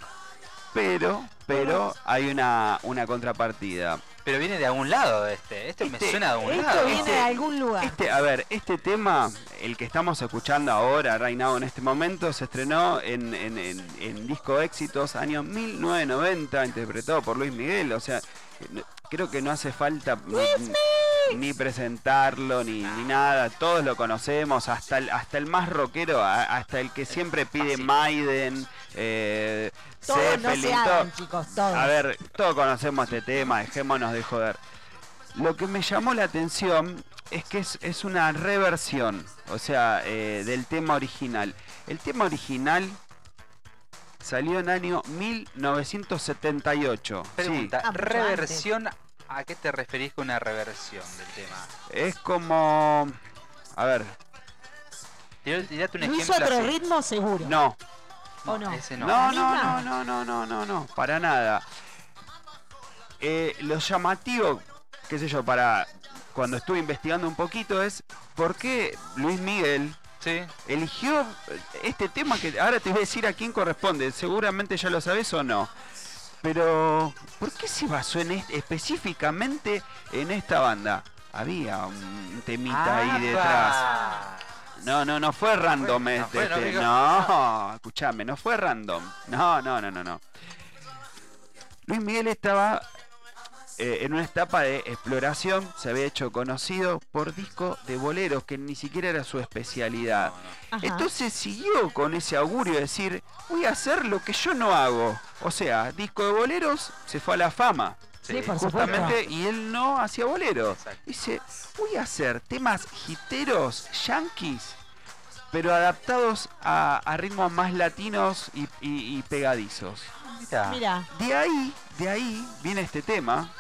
pero, pero hay una, una contrapartida. Pero viene de algún lado este. Esto me Este- suena de algún Esto lado. viene Este- de algún lugar. Este, a ver, este tema, el que estamos escuchando ahora, right now, en este momento, se estrenó en, en- en- en Disco Éxitos, año 1990, interpretado por Luis Miguel. O sea, no- creo que no hace falta ni, ni presentarlo, ni, ni nada. Todos lo conocemos, hasta el, hasta el más rockero, hasta el que siempre pide. Maiden, eh, Todos no se Zeppelin, hagan, todo. chicos, todos. A ver, todos conocemos este tema, dejémonos de joder. Lo que me llamó la atención es que es, es una reversión, o sea, eh, del tema original. El tema original salió en año 1978. sí. Pregunta, mucho reversión, ¿a qué te referís con una reversión del tema? Es como... A ver, Tirate un ¿Lo hizo ejemplo otro así. ritmo seguro? no. ¿O no? Ese no. No, ¿La no, no, no, no, no, no, no, para nada. Eh, lo llamativo, qué sé yo, para cuando estuve investigando un poquito es por qué Luis Miguel Sí. eligió este tema que ahora te voy a decir a quién corresponde. Seguramente ya lo sabes o no. Pero, ¿por qué se basó en este- específicamente en esta banda? Había un temita ahí detrás. No, no, no fue random no este. fue, no, este, digo- no, escúchame, no fue random. No, no, no, no, no. Luis Miguel estaba eh, en una etapa de exploración, se había hecho conocido por disco de boleros, que ni siquiera era su especialidad. Ajá. Entonces siguió con ese augurio de decir, voy a hacer lo que yo no hago. O sea, disco de boleros se fue a la fama. Sí, por Justamente, supuesto. y él no hacía boleros. Dice, voy a hacer temas hiteros, yankees, pero adaptados a, a ritmos más latinos y, y- y pegadizos. Mirá. Mira, De ahí, de ahí viene este tema.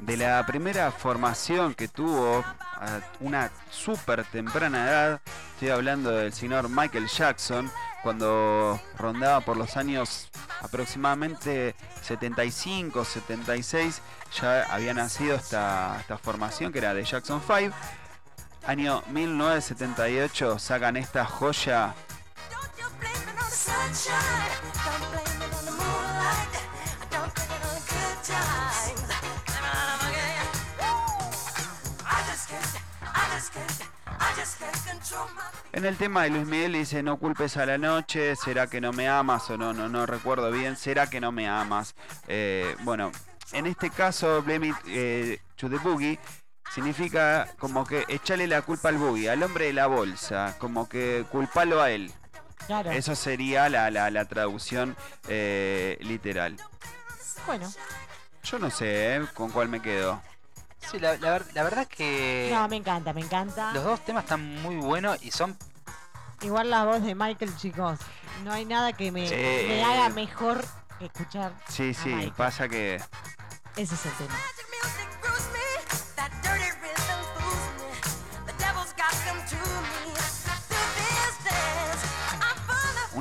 De la primera formación que tuvo a una súper temprana edad, estoy hablando del señor Michael Jackson, cuando rondaba por los años aproximadamente 75, 76, ya había nacido esta, esta formación que era de Jackson 5. Año 1978 sacan esta joya En el tema de Luis Miguel dice no culpes a la noche, será que no me amas o no, no, no recuerdo bien, será que no me amas. Eh, bueno, en este caso, Blame It eh, to the Boogie significa como que echarle la culpa al boogie, al hombre de la bolsa, como que culpalo a él. Claro. Eso sería la, la- la traducción eh, literal. Bueno, Yo no sé ¿eh? con cuál me quedo. Sí, la, la ver- la verdad que no, me encanta, me encanta. los dos temas están muy buenos y son Igual la voz de Michael, chicos. No hay nada que me, Sí. me haga mejor que escuchar. Sí, a sí, Michael. pasa que Ese es el tema.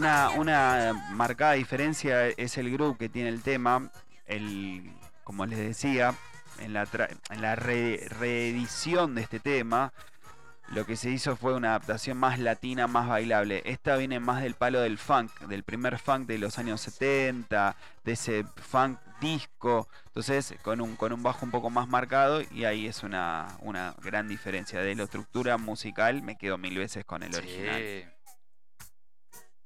Una, una marcada diferencia es el groove que tiene el tema. El, como les decía, en la, tra- en la re- reedición de este tema, lo que se hizo fue una adaptación más latina, más bailable. Esta viene más del palo del funk, del primer funk de los años 70, de ese funk disco. Entonces, con un, con un bajo un poco más marcado, y ahí es una, una gran diferencia. De la estructura musical, me quedo mil veces con el original.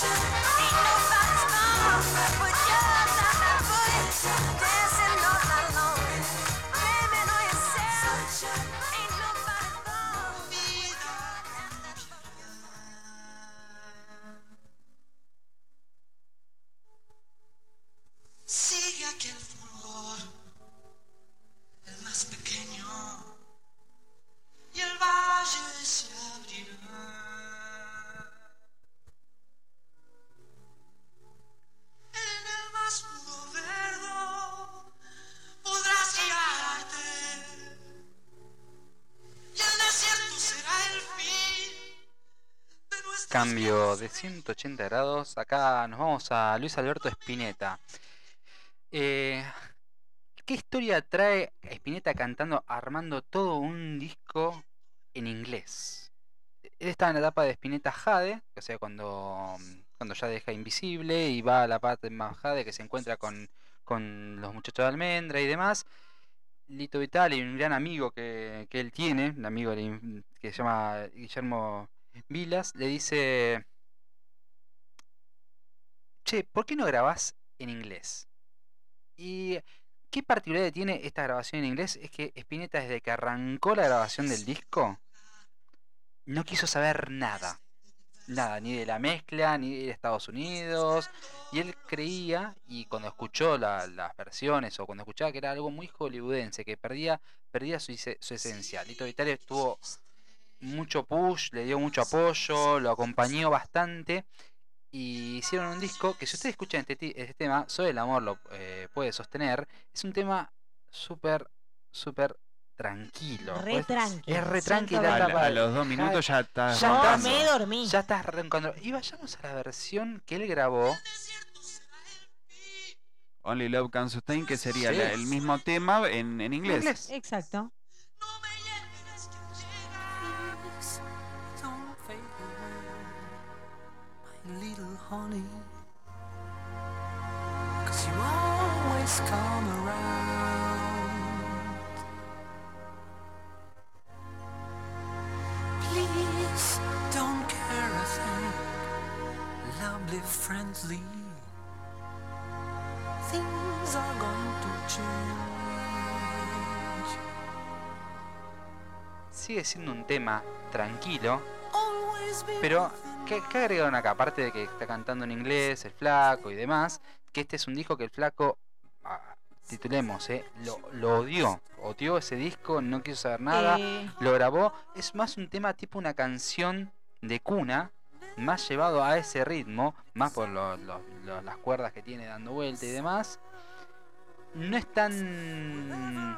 boogie. Cambio de 180 grados. Acá nos vamos a Luis Alberto Spinetta. Eh, ¿Qué historia trae Spinetta cantando, armando todo un disco en inglés? Él estaba en la etapa de Spinetta Jade, o sea, cuando, cuando ya deja Invisible y va a la parte más Jade que se encuentra con, con los muchachos de Almendra y demás. Lito Vitale, un gran amigo que, que él tiene, un amigo que se llama Guillermo Vilas, le dice, che, ¿por qué no grabás en inglés? Y qué particularidad tiene esta grabación en inglés es que Spinetta desde que arrancó la grabación del disco no quiso saber nada. Nada, ni de la mezcla, ni de Estados Unidos. Y él creía, y cuando escuchó la- las versiones, o cuando escuchaba que era algo muy hollywoodense, que perdía, perdía su, su esencia. Lito Vitale tuvo mucho push, le dio mucho apoyo, lo acompañó bastante. Y hicieron un disco que si ustedes escuchan este, ti- este tema, Soy el amor lo eh, puede sostener. Es un tema súper, súper tranquilo. Re pues, tranqui, Es re siento tranquila. A, los dos minutos ya está. ya estás- me dormí. ya estás. Y vayamos a la versión que él grabó. Only Love Can Sustain, que sería Sí. la- el mismo tema en, en inglés. inglés. Exacto. Honey. Cause you always come around. Please don't care a thing, lovely, friendly. Things are going to change. Sigue siendo un tema tranquilo. Pero, ¿qué, qué agregaron acá? Aparte de que está cantando en inglés, el flaco y demás, que este es un disco que el flaco, ah, titulemos, eh, lo, lo odió. Odió ese disco, no quiso saber nada, Eh, lo grabó. Es más un tema tipo una canción de cuna, más llevado a ese ritmo, más por lo- lo- lo- las cuerdas que tiene dando vuelta y demás. No es tan...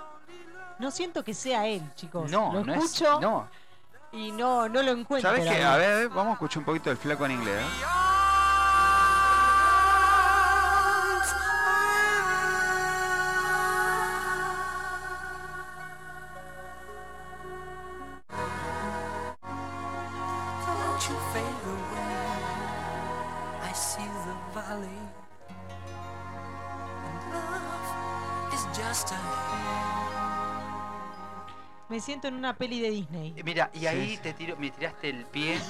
no siento que sea él, chicos. No, lo no escucho es... No, y no, no lo encuentro. ¿Sabes qué? A ver, vamos a escuchar un poquito del flaco en inglés. ¿eh? Siento en una peli de Disney. Mira, y ahí te tiro, me tiraste el pie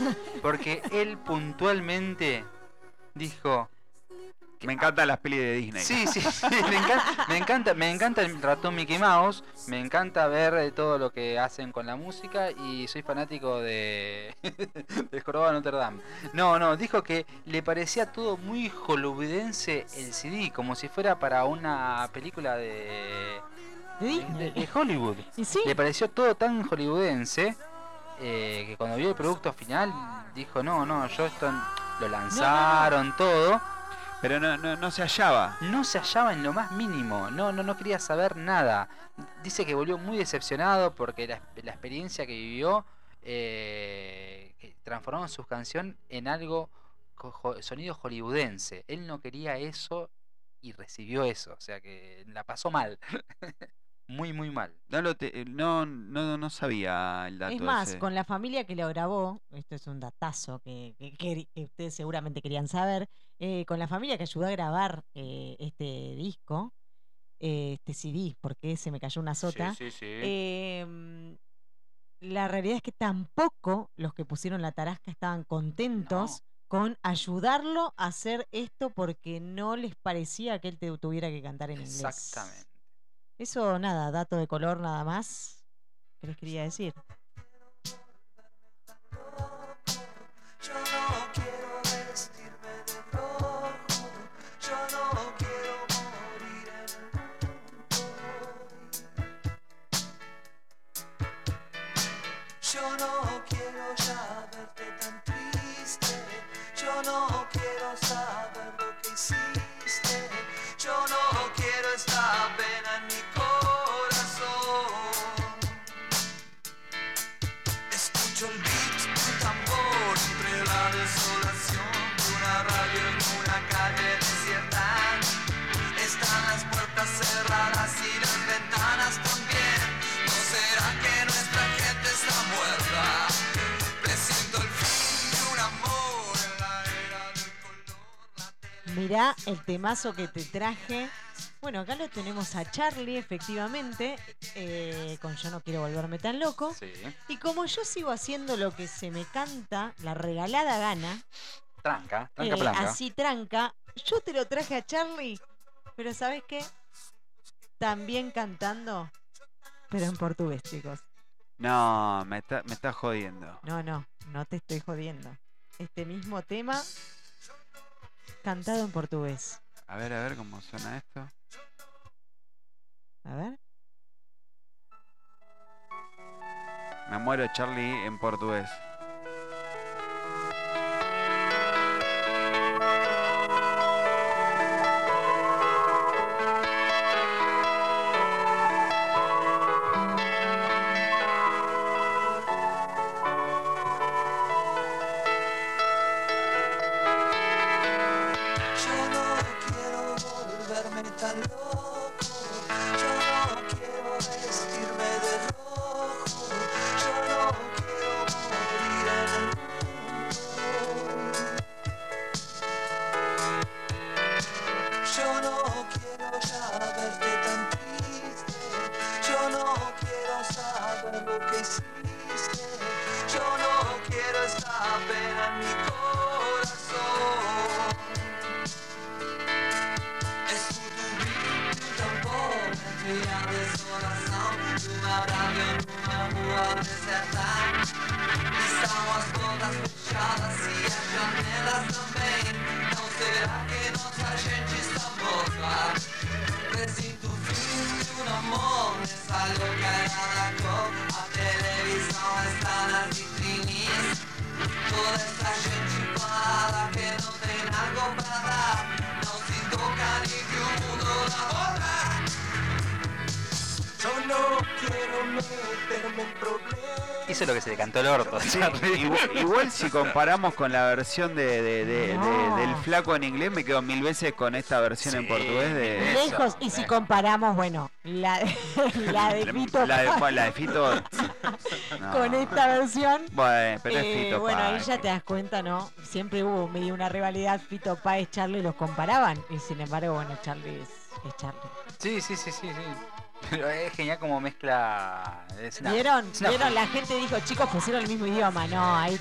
porque él puntualmente dijo, Me encantan las pelis de Disney. sí, sí, sí, me encanta, me encanta, me encanta el ratón Mickey Mouse, me encanta ver eh, todo lo que hacen con la música y soy fanático de del Jorobado de Notre Dame. No, no, dijo que le parecía todo muy hollywoodense el CD, como si fuera para una película de De de, Disney. de Hollywood. Y sí, Le pareció todo tan hollywoodense eh, que cuando vio el producto final dijo, no, no, yo esto lo lanzaron todo. Pero no, no, no se hallaba. No se hallaba en lo más mínimo, no, no, no quería saber nada. Dice que volvió muy decepcionado porque la, la experiencia que vivió eh, que transformó su canción en algo sonido hollywoodense. Él no quería eso y recibió eso, o sea que la pasó mal. muy, muy mal. No, lo te- no, no, no sabía el dato es más, ese. con la familia que lo grabó, esto es un datazo que, que- que- que ustedes seguramente querían saber, eh, con la familia que ayudó a grabar eh, este disco, eh, este CD, porque se me cayó una sota. Sí, sí, sí. em, la realidad es que tampoco los que pusieron la tarasca estaban contentos con ayudarlo a hacer esto porque no les parecía que él te- tuviera que cantar en inglés. Exactamente. Eso nada, dato de color nada más. ¿Qué les quería decir? Mirá el temazo que te traje. Bueno, acá lo tenemos a Charlie, efectivamente, eh, con Yo no quiero volverme tan loco. Y como yo sigo haciendo lo que se me canta, la regalada gana. Tranca, tranca, eh. Así tranca. Yo te lo traje a Charlie, pero ¿sabes qué? También cantando, pero en portugués, chicos. No, me está, me está jodiendo. No, no, no te estoy jodiendo. Este mismo tema cantado en portugués. A ver, a ver cómo suena esto. A ver. Me muero Charlie en portugués. Si comparamos con la versión de, de- de- de- No. del flaco en inglés, me quedo mil veces con esta versión en portugués de... Lejos, y si eh. comparamos, bueno, la, la de Fito la, de, Páez la de Fito. no. con esta versión. Bueno, pero eh, es Fito bueno, ahí ya te das cuenta, ¿no? Siempre hubo medio una rivalidad, Fito Páez, Charlie los comparaban. Y sin embargo, bueno, Charlie es, es Charlie. Sí, sí, sí, sí, sí. Pero es genial como mezcla. Es una- ¿Vieron? es una- ¿Vieron? La gente dijo, chicos, pusieron el mismo idioma. No, ahí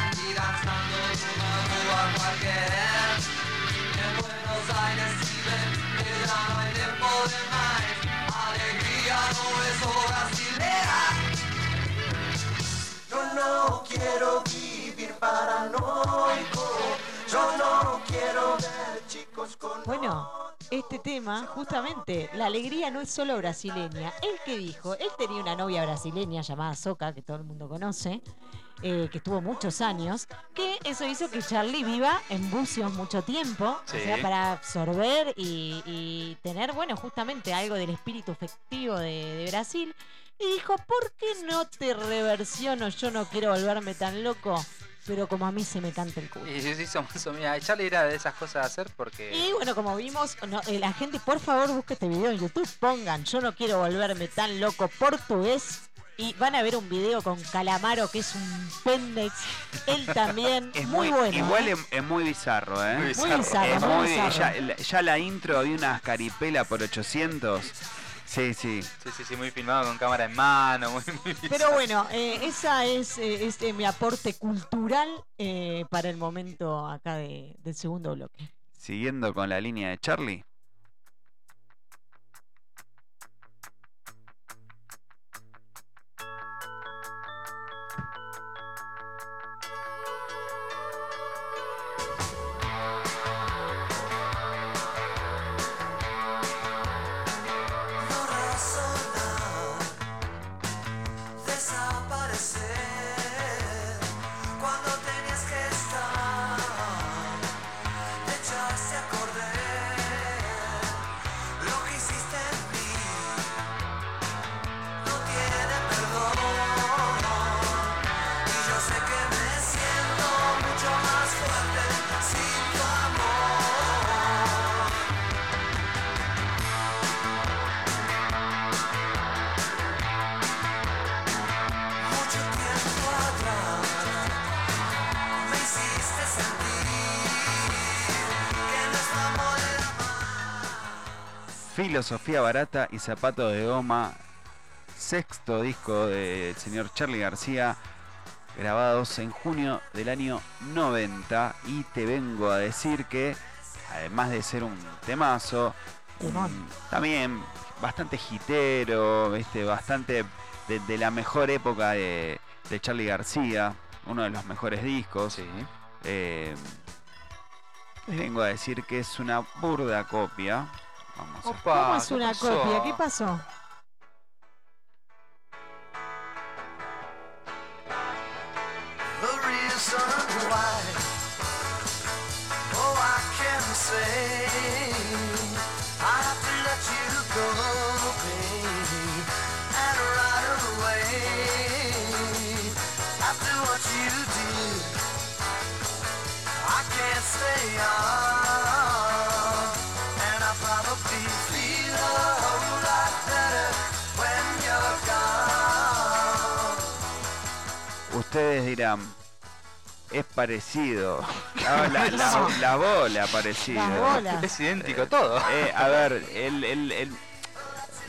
E rua qualquer En Buenos Aires si ven que ya no hay tiempo de más Bueno, este tema, justamente, la alegría no es solo brasileña. Él que dijo, él tenía una novia brasileña llamada Soca, que todo el mundo conoce, eh, que estuvo muchos años, que eso hizo que Charlie viva en bucios mucho tiempo, Sí. o sea, para absorber y, y tener, bueno, justamente algo del espíritu festivo de, de Brasil. Y dijo, ¿por qué no te reversiono? Yo no quiero volverme tan loco, pero como a mí se me canta el culo. Y sí, somos mira, Charlie era de esas cosas a hacer porque. Y bueno, como vimos, no, eh, la gente, por favor, busque este video en YouTube. Pongan, yo no quiero volverme tan loco portugués. Y van a ver un video con Calamaro, que es un pendex. Él también, Es muy, muy, bueno. igual ¿eh? es, es muy bizarro, ¿eh? Muy Muy bizarro. Es muy bizarro. ya, ya la intro había una caripela por 800. Sí, sí. Sí, sí, sí, muy filmado con cámara en mano, muy, muy Pero bueno, eh, esa es, eh, es, eh, mi aporte cultural eh, para el momento acá de- del segundo bloque. Siguiendo con la línea de Charlie. Filosofía Barata y Zapatos de Goma, sexto disco del señor Charlie García, grabados en junio del año 90. Y te vengo a decir que, además de ser un temazo, también bastante ¿viste? bastante de, de la mejor época de, de Charlie García, uno de los mejores discos. Sí. Eh, les vengo a decir que es una burda copia. Vamos a Opa, ¿Cómo es ¿qué una pasó? copia? ¿Qué pasó? The reason why, oh, I can say dirán, es parecido. Ah, la, la- la bola parecido. Las bolas. Es idéntico todo. Eh, a ver, el, el- el-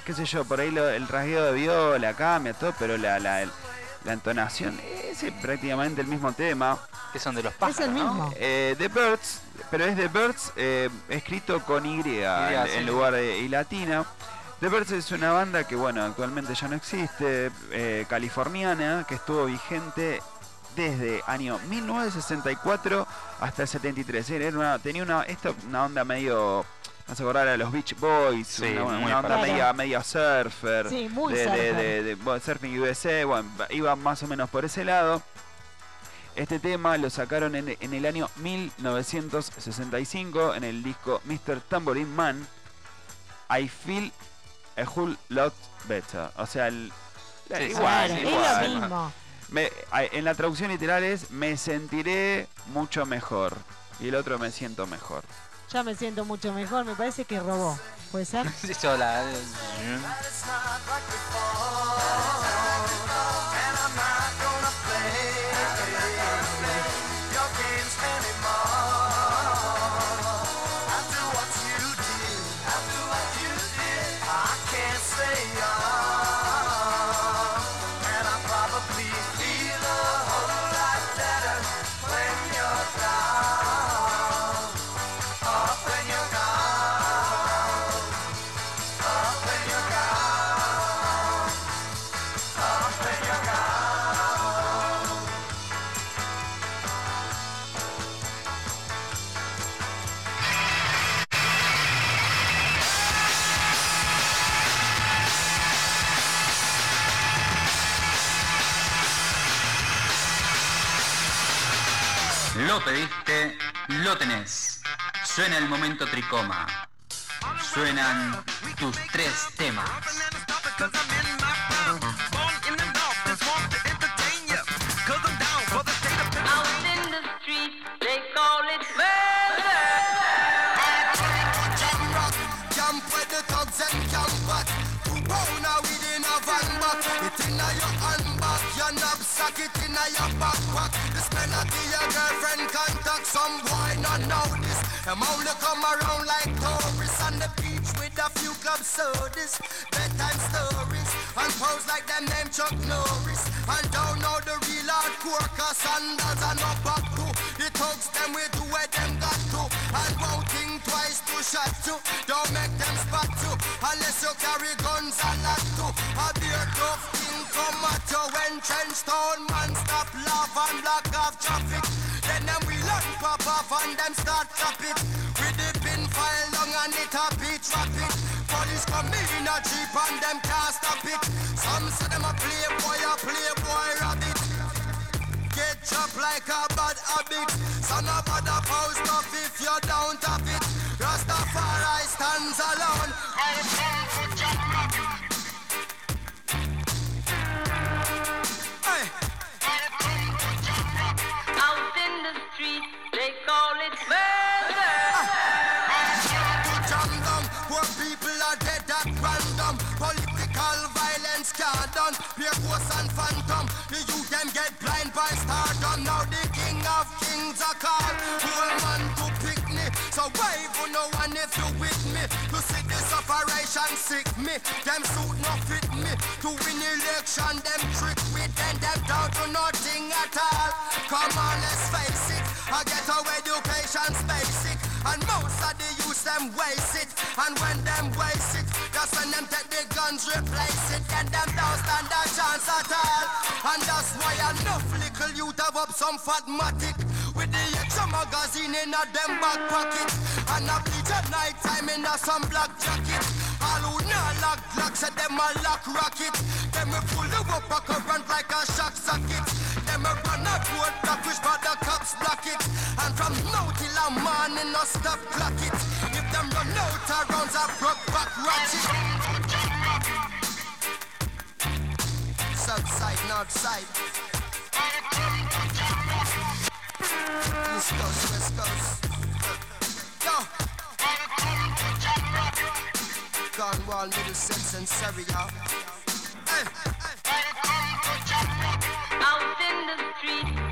qué sé yo, por ahí lo- el rasgueo de viola cambia todo, pero la, la, el- la entonación es prácticamente el mismo tema. Que son de los Es pájaros, el mismo. ¿no? Eh, The Birds, pero es The Birds eh, escrito con Y, en, sí. en lugar de y latina. The Birds es una banda que, bueno, actualmente ya no existe, eh, californiana, que estuvo vigente desde año 1964 hasta el 73. Era una, tenía una, esto, una onda medio, no se acordar a los Beach Boys, Sí, una, onda media, media surfer, Sí, muy de, de- surfer. de- de- bueno, Surfing USA, bueno, iba más o menos por ese lado. Este tema lo sacaron en, en el año 1965 en el disco Mr. Tambourine Man. I feel a whole lot better. O sea, el, Sí, igual, Claro, igual. es lo mismo. Me- en la traducción literal es me sentiré mucho mejor. Y el otro me siento mejor. Ya me siento mucho mejor. Me parece que robó. ¿Puede ser? Sí, yo lo tenés. Suena el momento tricoma. Suenan tus tres temas. It back. Inna your handbag, your knapsack, it inna your backpack. Some boy not know this. Them only come around like tourists on the beach with a few club sodas, bedtime stories, and pose like them name Chuck Norris. And don't know the real hardcore, cause sandals and no back to. The thugs them we do where them got to. And won't think twice to shot to. Don't make them spot you, unless you carry guns and lot to. A beer tough thing come at you when trench town man stop we pop off and them start chop it. With the pin file long and it a beat rapid. Police come in a jeep and them can't stop it. Some say them a playboy, a playboy rabbit. Get chopped like a bad habit. Son of a post up if you don't have it. Rastafari stands alone. And sick me. Them suit not fit me. To win election, them trick me. Then them down to nothing at all. Come on, let's face it. I get our education's basic. And most of the youth them waste it. And when them waste it, that's when them take the guns, replace it. Then them don't stand a chance at all. And that's why enough little youth have up some fatmatic. With the extra magazine in a them back pocket. And a bleach at night time in a some black jacket. All who not lock lock said them a lock rocket. Them we pull you up a current like a shock socket. Them a run a road block which the cops block it. And from now till a morning no stop clock it. If them run out of rounds a broke back ratchet. South side, north side. East coast, west coast. Yo. Cornwall, Middlesex, and Surrey, y'all. Hey. Out in the street,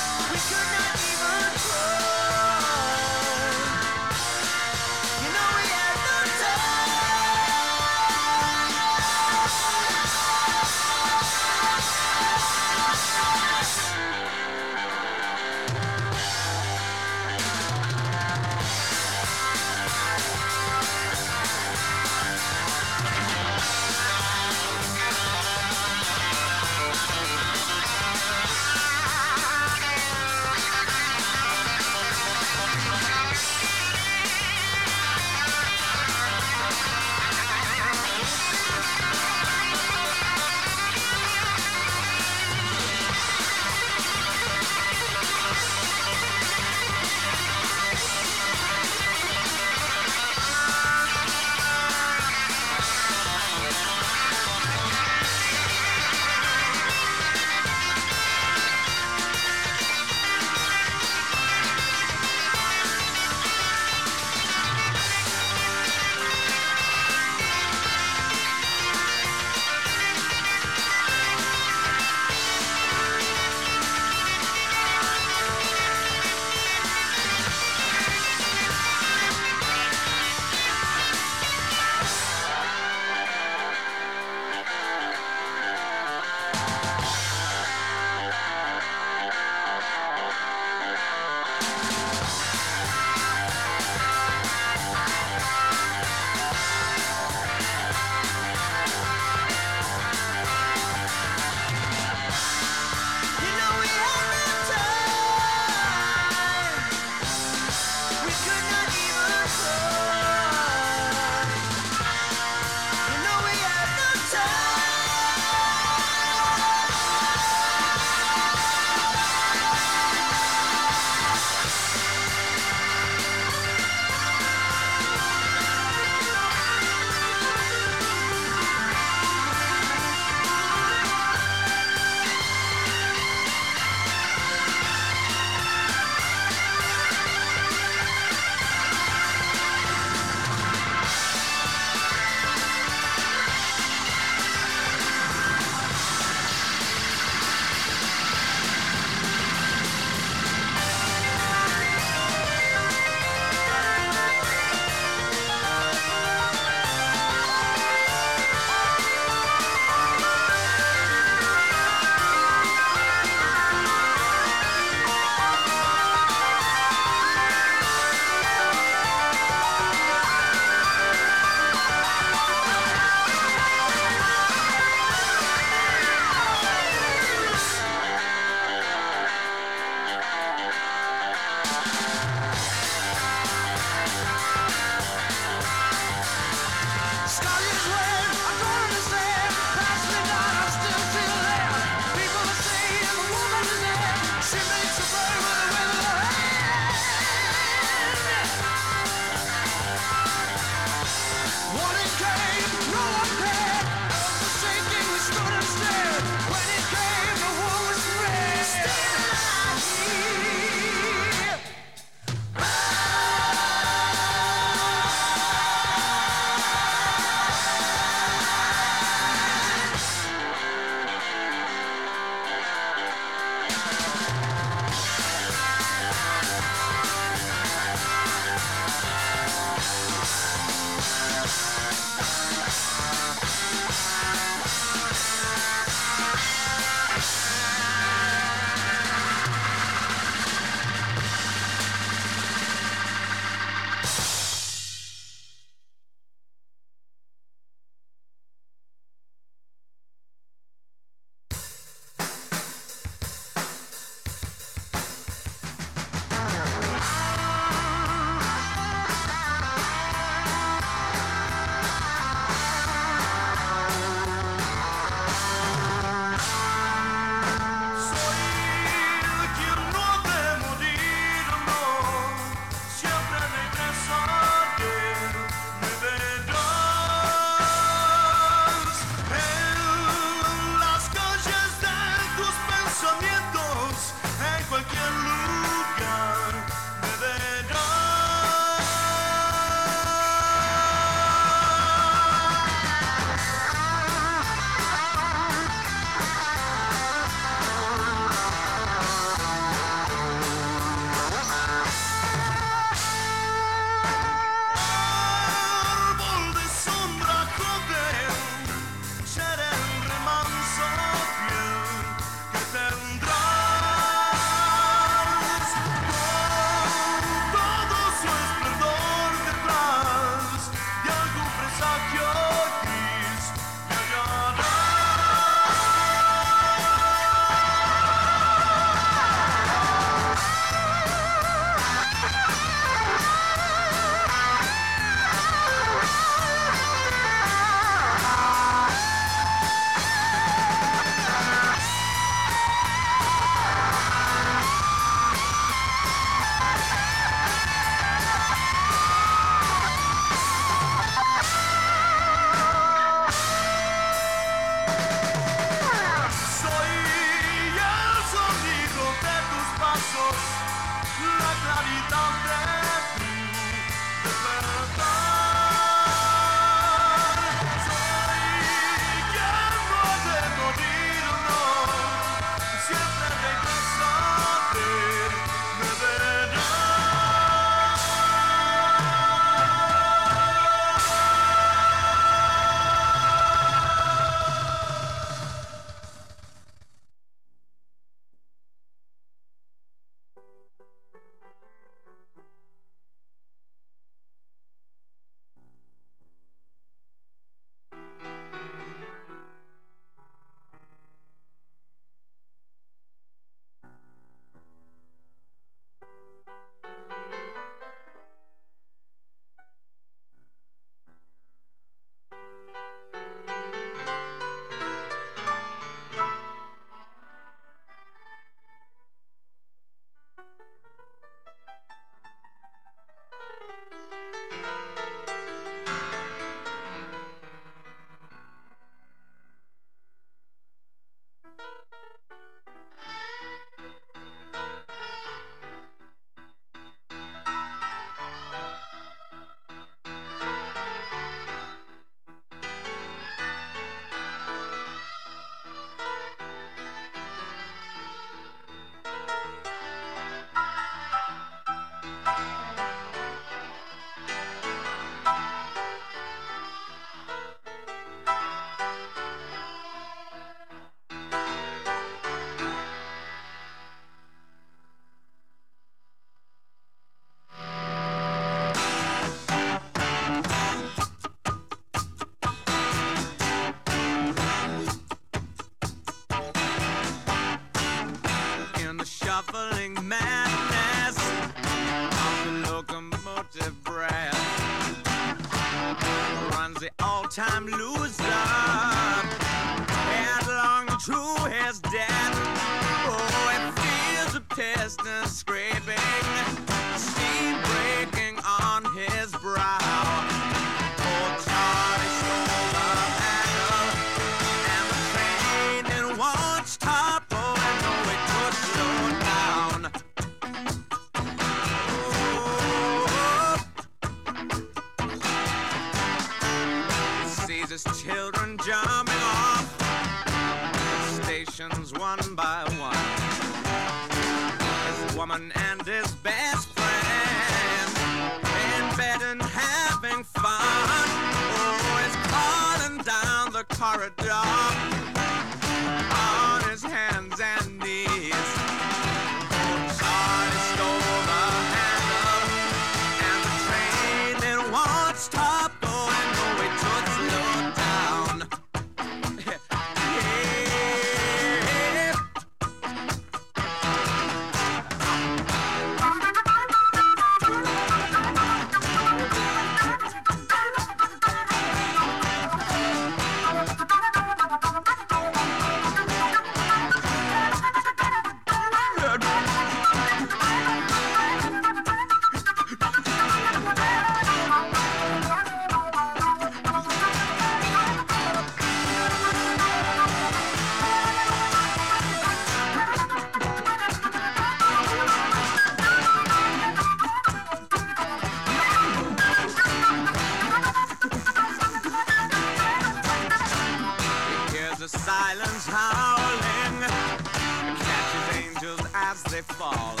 they fall.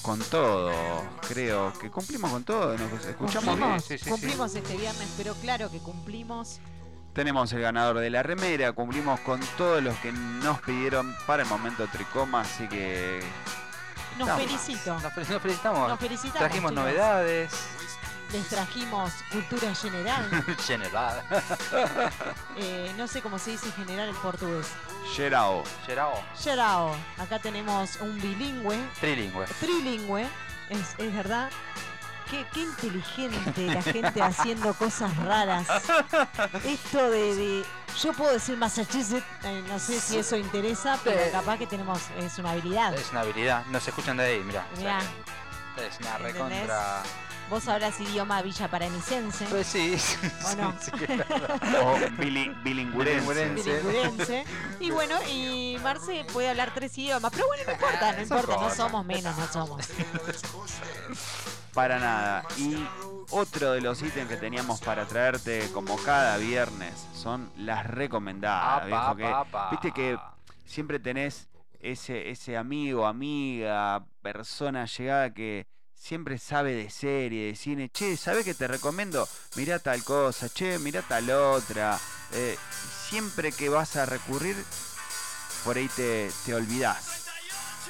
Cumplimos con todo, creo que cumplimos con todo. ¿Nos escuchamos bien? Cumplimos, este viernes, pero claro que cumplimos. Tenemos el ganador de la remera, cumplimos con todos los que nos pidieron para el momento tricoma, así que Nos Estamos. felicito. Nos, fel- nos felicitamos. Nos felicitamos, Trajimos chicos. novedades. Les trajimos cultura general. General. Eh, no sé cómo se dice general en portugués. Gerao. Gerao. Gerao. Acá tenemos un bilingüe, Trilingüe. trilingüe. Es, es verdad. Qué, qué inteligente la gente haciendo cosas raras. Esto de, de- Yo puedo decir Massachusetts, eh, no sé si eso interesa, pero Eh. capaz que tenemos. Es una habilidad. Es una habilidad. Nos escuchan de ahí, mirá. Es una recontra. Vos hablas idioma villaparanicense. Pues sí. ¿O no? sí, claro. O bili- bilingüense. bilingüense. Y bueno, y Marce puede hablar tres idiomas, pero bueno, no importa, no importa, no somos menos, no somos. Para nada. Y otro de los ítems que teníamos para traerte como cada viernes son las recomendadas. Apa, viejo, que- apa, apa. Viste que siempre tenés ese, ese amigo, amiga, persona llegada que siempre sabe de serie, de cine. Che, ¿sabés que te recomiendo? Mirá tal cosa, che, mirá tal otra. Eh, siempre que vas a recurrir, por ahí te, te olvidás.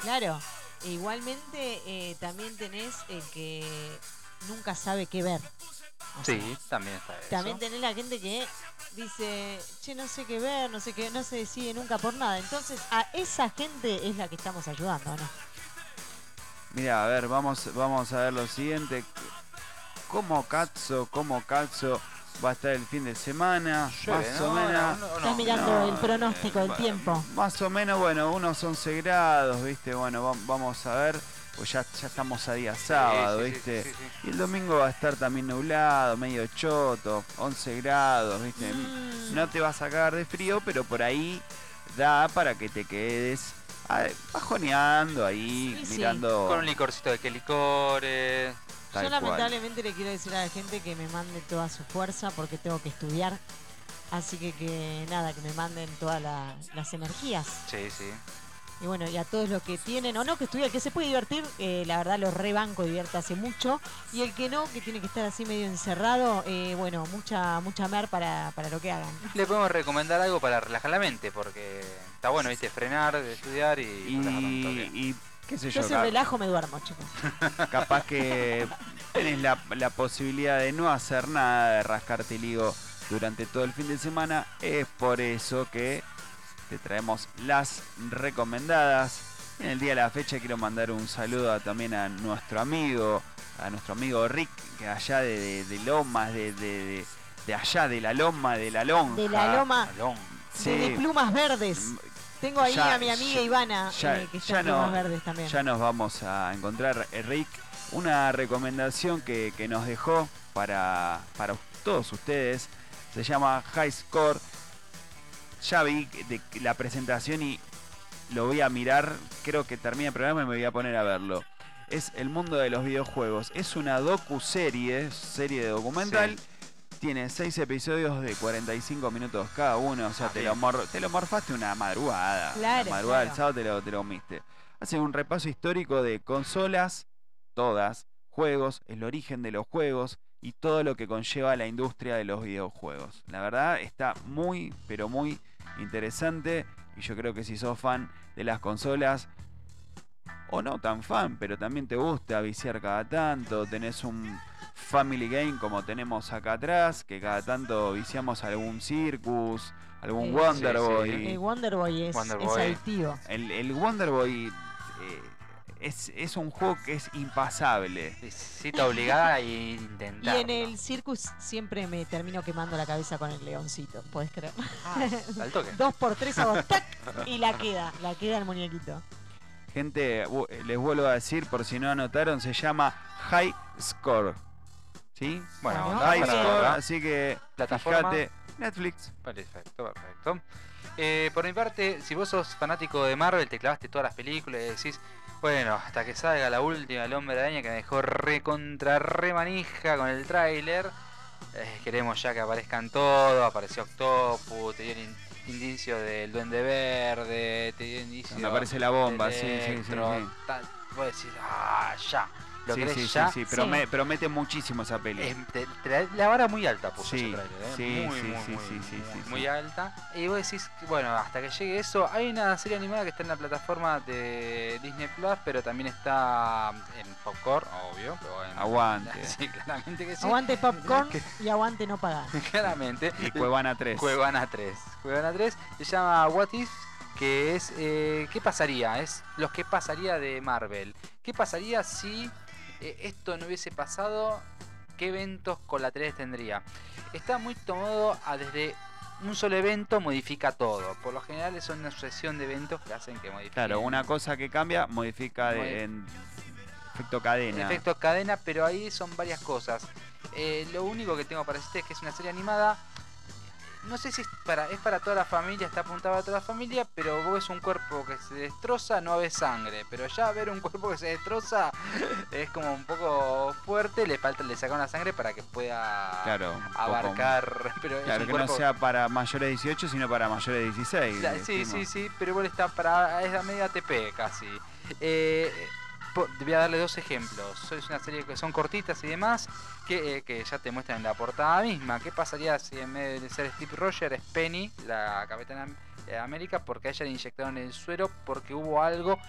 Claro, e igualmente eh, también tenés el que nunca sabe qué ver. Sí, también está eso. También tenés la gente que dice, che, no sé qué ver, no sé qué, no se decide nunca por nada. Entonces, a esa gente es la que estamos ayudando, ¿no? Mira, a ver, vamos, vamos a ver lo siguiente. ¿Cómo Cazzo, cómo va a estar el fin de semana? más o menos. Estás mirando el pronóstico del tiempo. Más o menos, bueno, unos 11 grados, ¿viste? Bueno, va- vamos a ver. Pues ya, ya estamos a día sábado, sí, sí, ¿viste? sí, sí. Y el domingo va a estar también nublado, medio choto, 11 grados, ¿viste? Mm. No te va a sacar de frío, pero por ahí da para que te quedes ah, bajoneando ahí, Sí, sí. mirando. Con un licorcito de que licores. Yo cual. lamentablemente le quiero decir a la gente que me mande toda su fuerza porque tengo que estudiar. Así que que nada, que me manden todas la- las energías. Sí, sí. Y bueno, y a todos los que tienen o no que estudian, que se puede divertir, eh, la verdad los rebanco, diviértase mucho. Y el que no, que tiene que estar así medio encerrado, eh, bueno, mucha mucha mer para, para lo que hagan. Le podemos recomendar algo para relajar la mente, porque está bueno, viste, frenar, estudiar y, Y, qué sé Yo yo, si relajo me duermo, chicos. capaz que tenés la, la posibilidad de no hacer nada, de rascarte el higo durante todo el fin de semana. Es por eso que te traemos las recomendadas. En el día de la fecha quiero mandar un saludo a- también a nuestro amigo, a nuestro amigo Rick, que allá de, de- de Lomas, de, de- allá de la Loma, de la Lonja. De la loma Sí. de, plumas verdes. Tengo ahí Ya- a mi amiga ya- Ivana, ya- eh, que está ya en plumas no- verdes también. Ya nos vamos a encontrar, eh, Rick, una recomendación que, que nos dejó para, para todos ustedes. Se llama High Score. Ya vi de la presentación y lo voy a mirar. Creo que termina el programa y me voy a poner a verlo. Es el mundo de los videojuegos. Es una docu-serie, serie de documental. Tiene seis episodios de 45 minutos cada uno. O sea, te lo, mor- te lo morfaste una madrugada. Claro, Una madrugada del claro. sábado te lo, te lo comiste. Hacen un repaso histórico de consolas, todas, juegos, el origen de los juegos y todo lo que conlleva la industria de los videojuegos. La verdad está muy, pero muy interesante y yo creo que si sos fan de las consolas, o no tan fan, pero también te gusta viciar cada tanto, tenés un family game como tenemos acá atrás, que cada tanto viciamos algún Circus, algún Eh, Wonder sí, sí. Boy. El Wonder Boy es, Wonder es adictivo. El, el Wonder Boy eh, es, es un juego que es impasable. Cita obligada e Y intentar. en el circus siempre me termino quemando la cabeza con el leoncito, ¿puedes creer? al toque. Dos por tres hago tac y la queda, la queda el muñequito. Gente, les vuelvo a decir, por si no anotaron, se llama High Score. ¿Sí? Bueno, High. Score, así que Plataforma. fíjate, Netflix. Perfecto, perfecto. Eh, por mi parte, si vos sos fanático de Marvel, te clavaste todas las películas y decís, bueno, hasta que salga la última, el hombre araña que me dejó re contra re manija con el tráiler. eh, queremos ya que aparezcan todos, apareció Octopus, te dio in- indicio del Duende Verde, te dio indicio Donde aparece la bomba, sí, sí, sí, sí. tal. Vos decís, ah, ya. Lo Sí, querés sí, ya. sí, sí, prome- promete muchísimo esa peli. Es- te- te la, la vara muy alta puso Sí, ¿eh? sí, muy, sí, muy, sí, muy, sí, sí, muy, sí, muy sí. alta. Y vos decís, bueno, hasta que llegue eso, hay una serie animada que está en la plataforma de Disney Plus, pero también está en Popcorn, obvio. pero en- Aguante. Sí, claramente que sí. Aguante popcorn y aguante no pagar. Claramente. Y Cuevana 3. Cuevana 3. Cuevana 3 se llama What If, que es eh, ¿qué pasaría? Es los que pasaría de Marvel. ¿Qué pasaría si eh, esto no hubiese pasado? ¿Qué eventos colaterales tendría? Está muy tomado a desde un solo evento modifica todo. Por lo general son una sucesión de eventos que hacen que modifiquen. Claro, una cosa que cambia modifica de- Modi- en efecto cadena. Efecto cadena, pero ahí son varias cosas. Eh, lo único que tengo para decirte es que es una serie animada. No sé si es para, es para toda la familia, está apuntada a toda la familia, pero vos ves un cuerpo que se destroza, no ves sangre. Pero ya ver un cuerpo que se destroza es como un poco fuerte, le falta, le sacan la sangre para que pueda Claro, un poco- abarcar. Pero Claro, que no cuerpo- sea para mayores de 18, sino para mayores de 16. Cla- sí, decimos. sí, sí, pero igual está para. es la media TP casi. Eh, voy a darle dos ejemplos. Es una serie que son cortitas y demás, que, eh, que ya te muestran en la portada misma. ¿Qué pasaría si en vez de ser Steve Rogers es Penny, la capitana de América, porque a ella le inyectaron el suero porque hubo algo?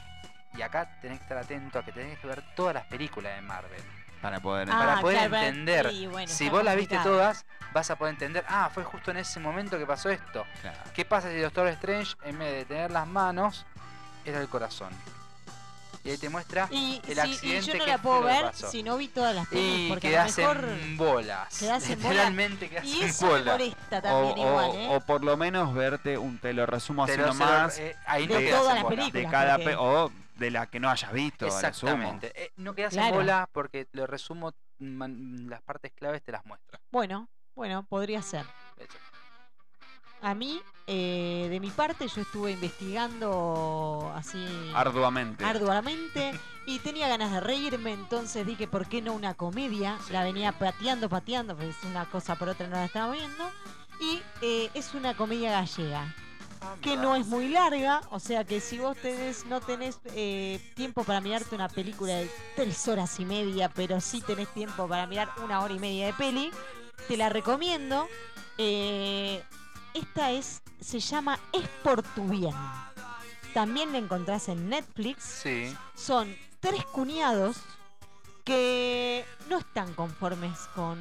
Y acá tenés que estar atento a que tenés que ver todas las películas de Marvel. Para poder Ah, para poder claro, para- entender. sí, bueno, si vos las viste todas, vas a poder entender, ah, fue justo en ese momento que pasó esto. Claro. ¿Qué pasa si Doctor Strange, en vez de tener las manos, era el corazón? Y ahí te muestra Y, el si- y accidente yo no que la puedo ver pasó. si no vi todas las pelis, Y porque a lo mejor en bolas. quedás en bola. Literalmente quedás Y en eso me bola. molesta O, también o- igual, ¿eh? o por lo menos verte un te lo resumo así nomás eh, ahí De no todas en las bola. películas. de cada porque- pe- o de la que no hayas visto. Exactamente. Eh, no quedas en Claro. bola porque lo resumo, man- las partes claves te las muestra. Bueno, bueno, podría ser. Eso. A mí, eh, de mi parte, yo estuve investigando así Arduamente. arduamente y tenía ganas de reírme, entonces dije, ¿por qué no una comedia? La venía pateando, pateando, pues una cosa por otra no la estaba viendo. Y eh, es una comedia gallega, que no es muy larga, o sea que si vos tenés, no tenés eh, tiempo para mirarte una película de tres horas y media, pero sí tenés tiempo para mirar una hora y media de peli, te la recomiendo. Eh, esta es, se llama Es por tu bien. También la encontrás en Netflix. Sí. Son tres cuñados que no están conformes con,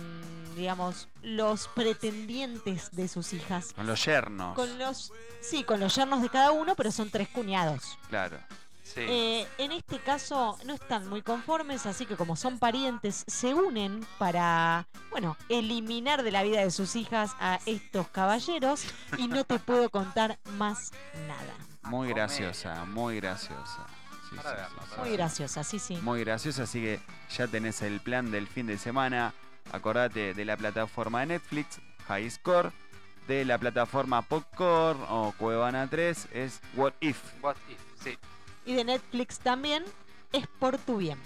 digamos, los pretendientes de sus hijas. Con los yernos. Con los, sí, con los yernos de cada uno, pero son tres cuñados. Claro. Sí. Eh, en este caso no están muy conformes, así que como son parientes, se unen para, bueno, eliminar de la vida de sus hijas a estos caballeros y no te puedo contar más nada. Muy graciosa, muy graciosa. Sí, sí, verla, Muy graciosa, sí, sí. Muy graciosa, así que ya tenés el plan del fin de semana. Acordate de la plataforma de Netflix, High Score, de la plataforma Popcorn o Cuevana 3 es What If. What if, sí. Y de Netflix también es por tu bien.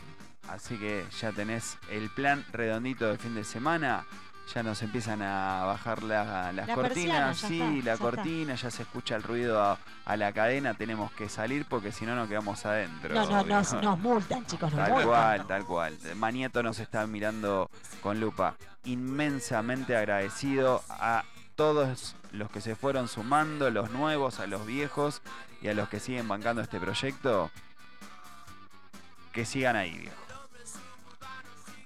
Así que ya tenés el plan redondito de fin de semana. Ya nos empiezan a bajar la- las La cortinas. sí, está, la ya cortina, ya se escucha el ruido a, a la cadena. Tenemos que salir porque si no nos quedamos adentro. No, no, nos, nos multan, chicos, nos Tal multan. cual, tal cual. Manieto nos está mirando con lupa. Inmensamente agradecido a todos los que se fueron sumando, los nuevos, a los viejos y a los que siguen bancando este proyecto. Que sigan ahí, viejo.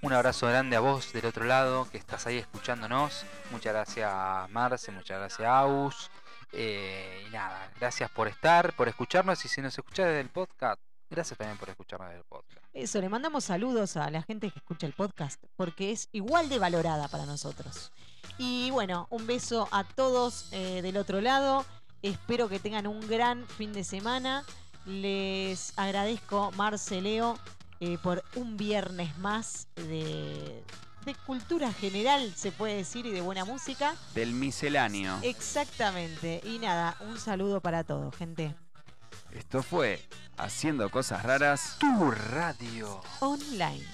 Un abrazo grande a vos del otro lado que estás ahí escuchándonos. Muchas gracias Marce, muchas gracias Aus. Eh, y nada, gracias por estar, por escucharnos y si nos escuchás desde el podcast, gracias también por escucharnos desde el podcast. Eso, le mandamos saludos a la gente que escucha el podcast, porque es igual de valorada para nosotros. Y bueno, un beso a todos eh, del otro lado. Espero que tengan un gran fin de semana. Les agradezco, Marceleo, eh, por un viernes más de, de cultura general, se puede decir, y de buena música. Del misceláneo. Exactamente. Y nada, un saludo para todos, gente. Esto fue Haciendo Cosas Raras. Tu radio. Online.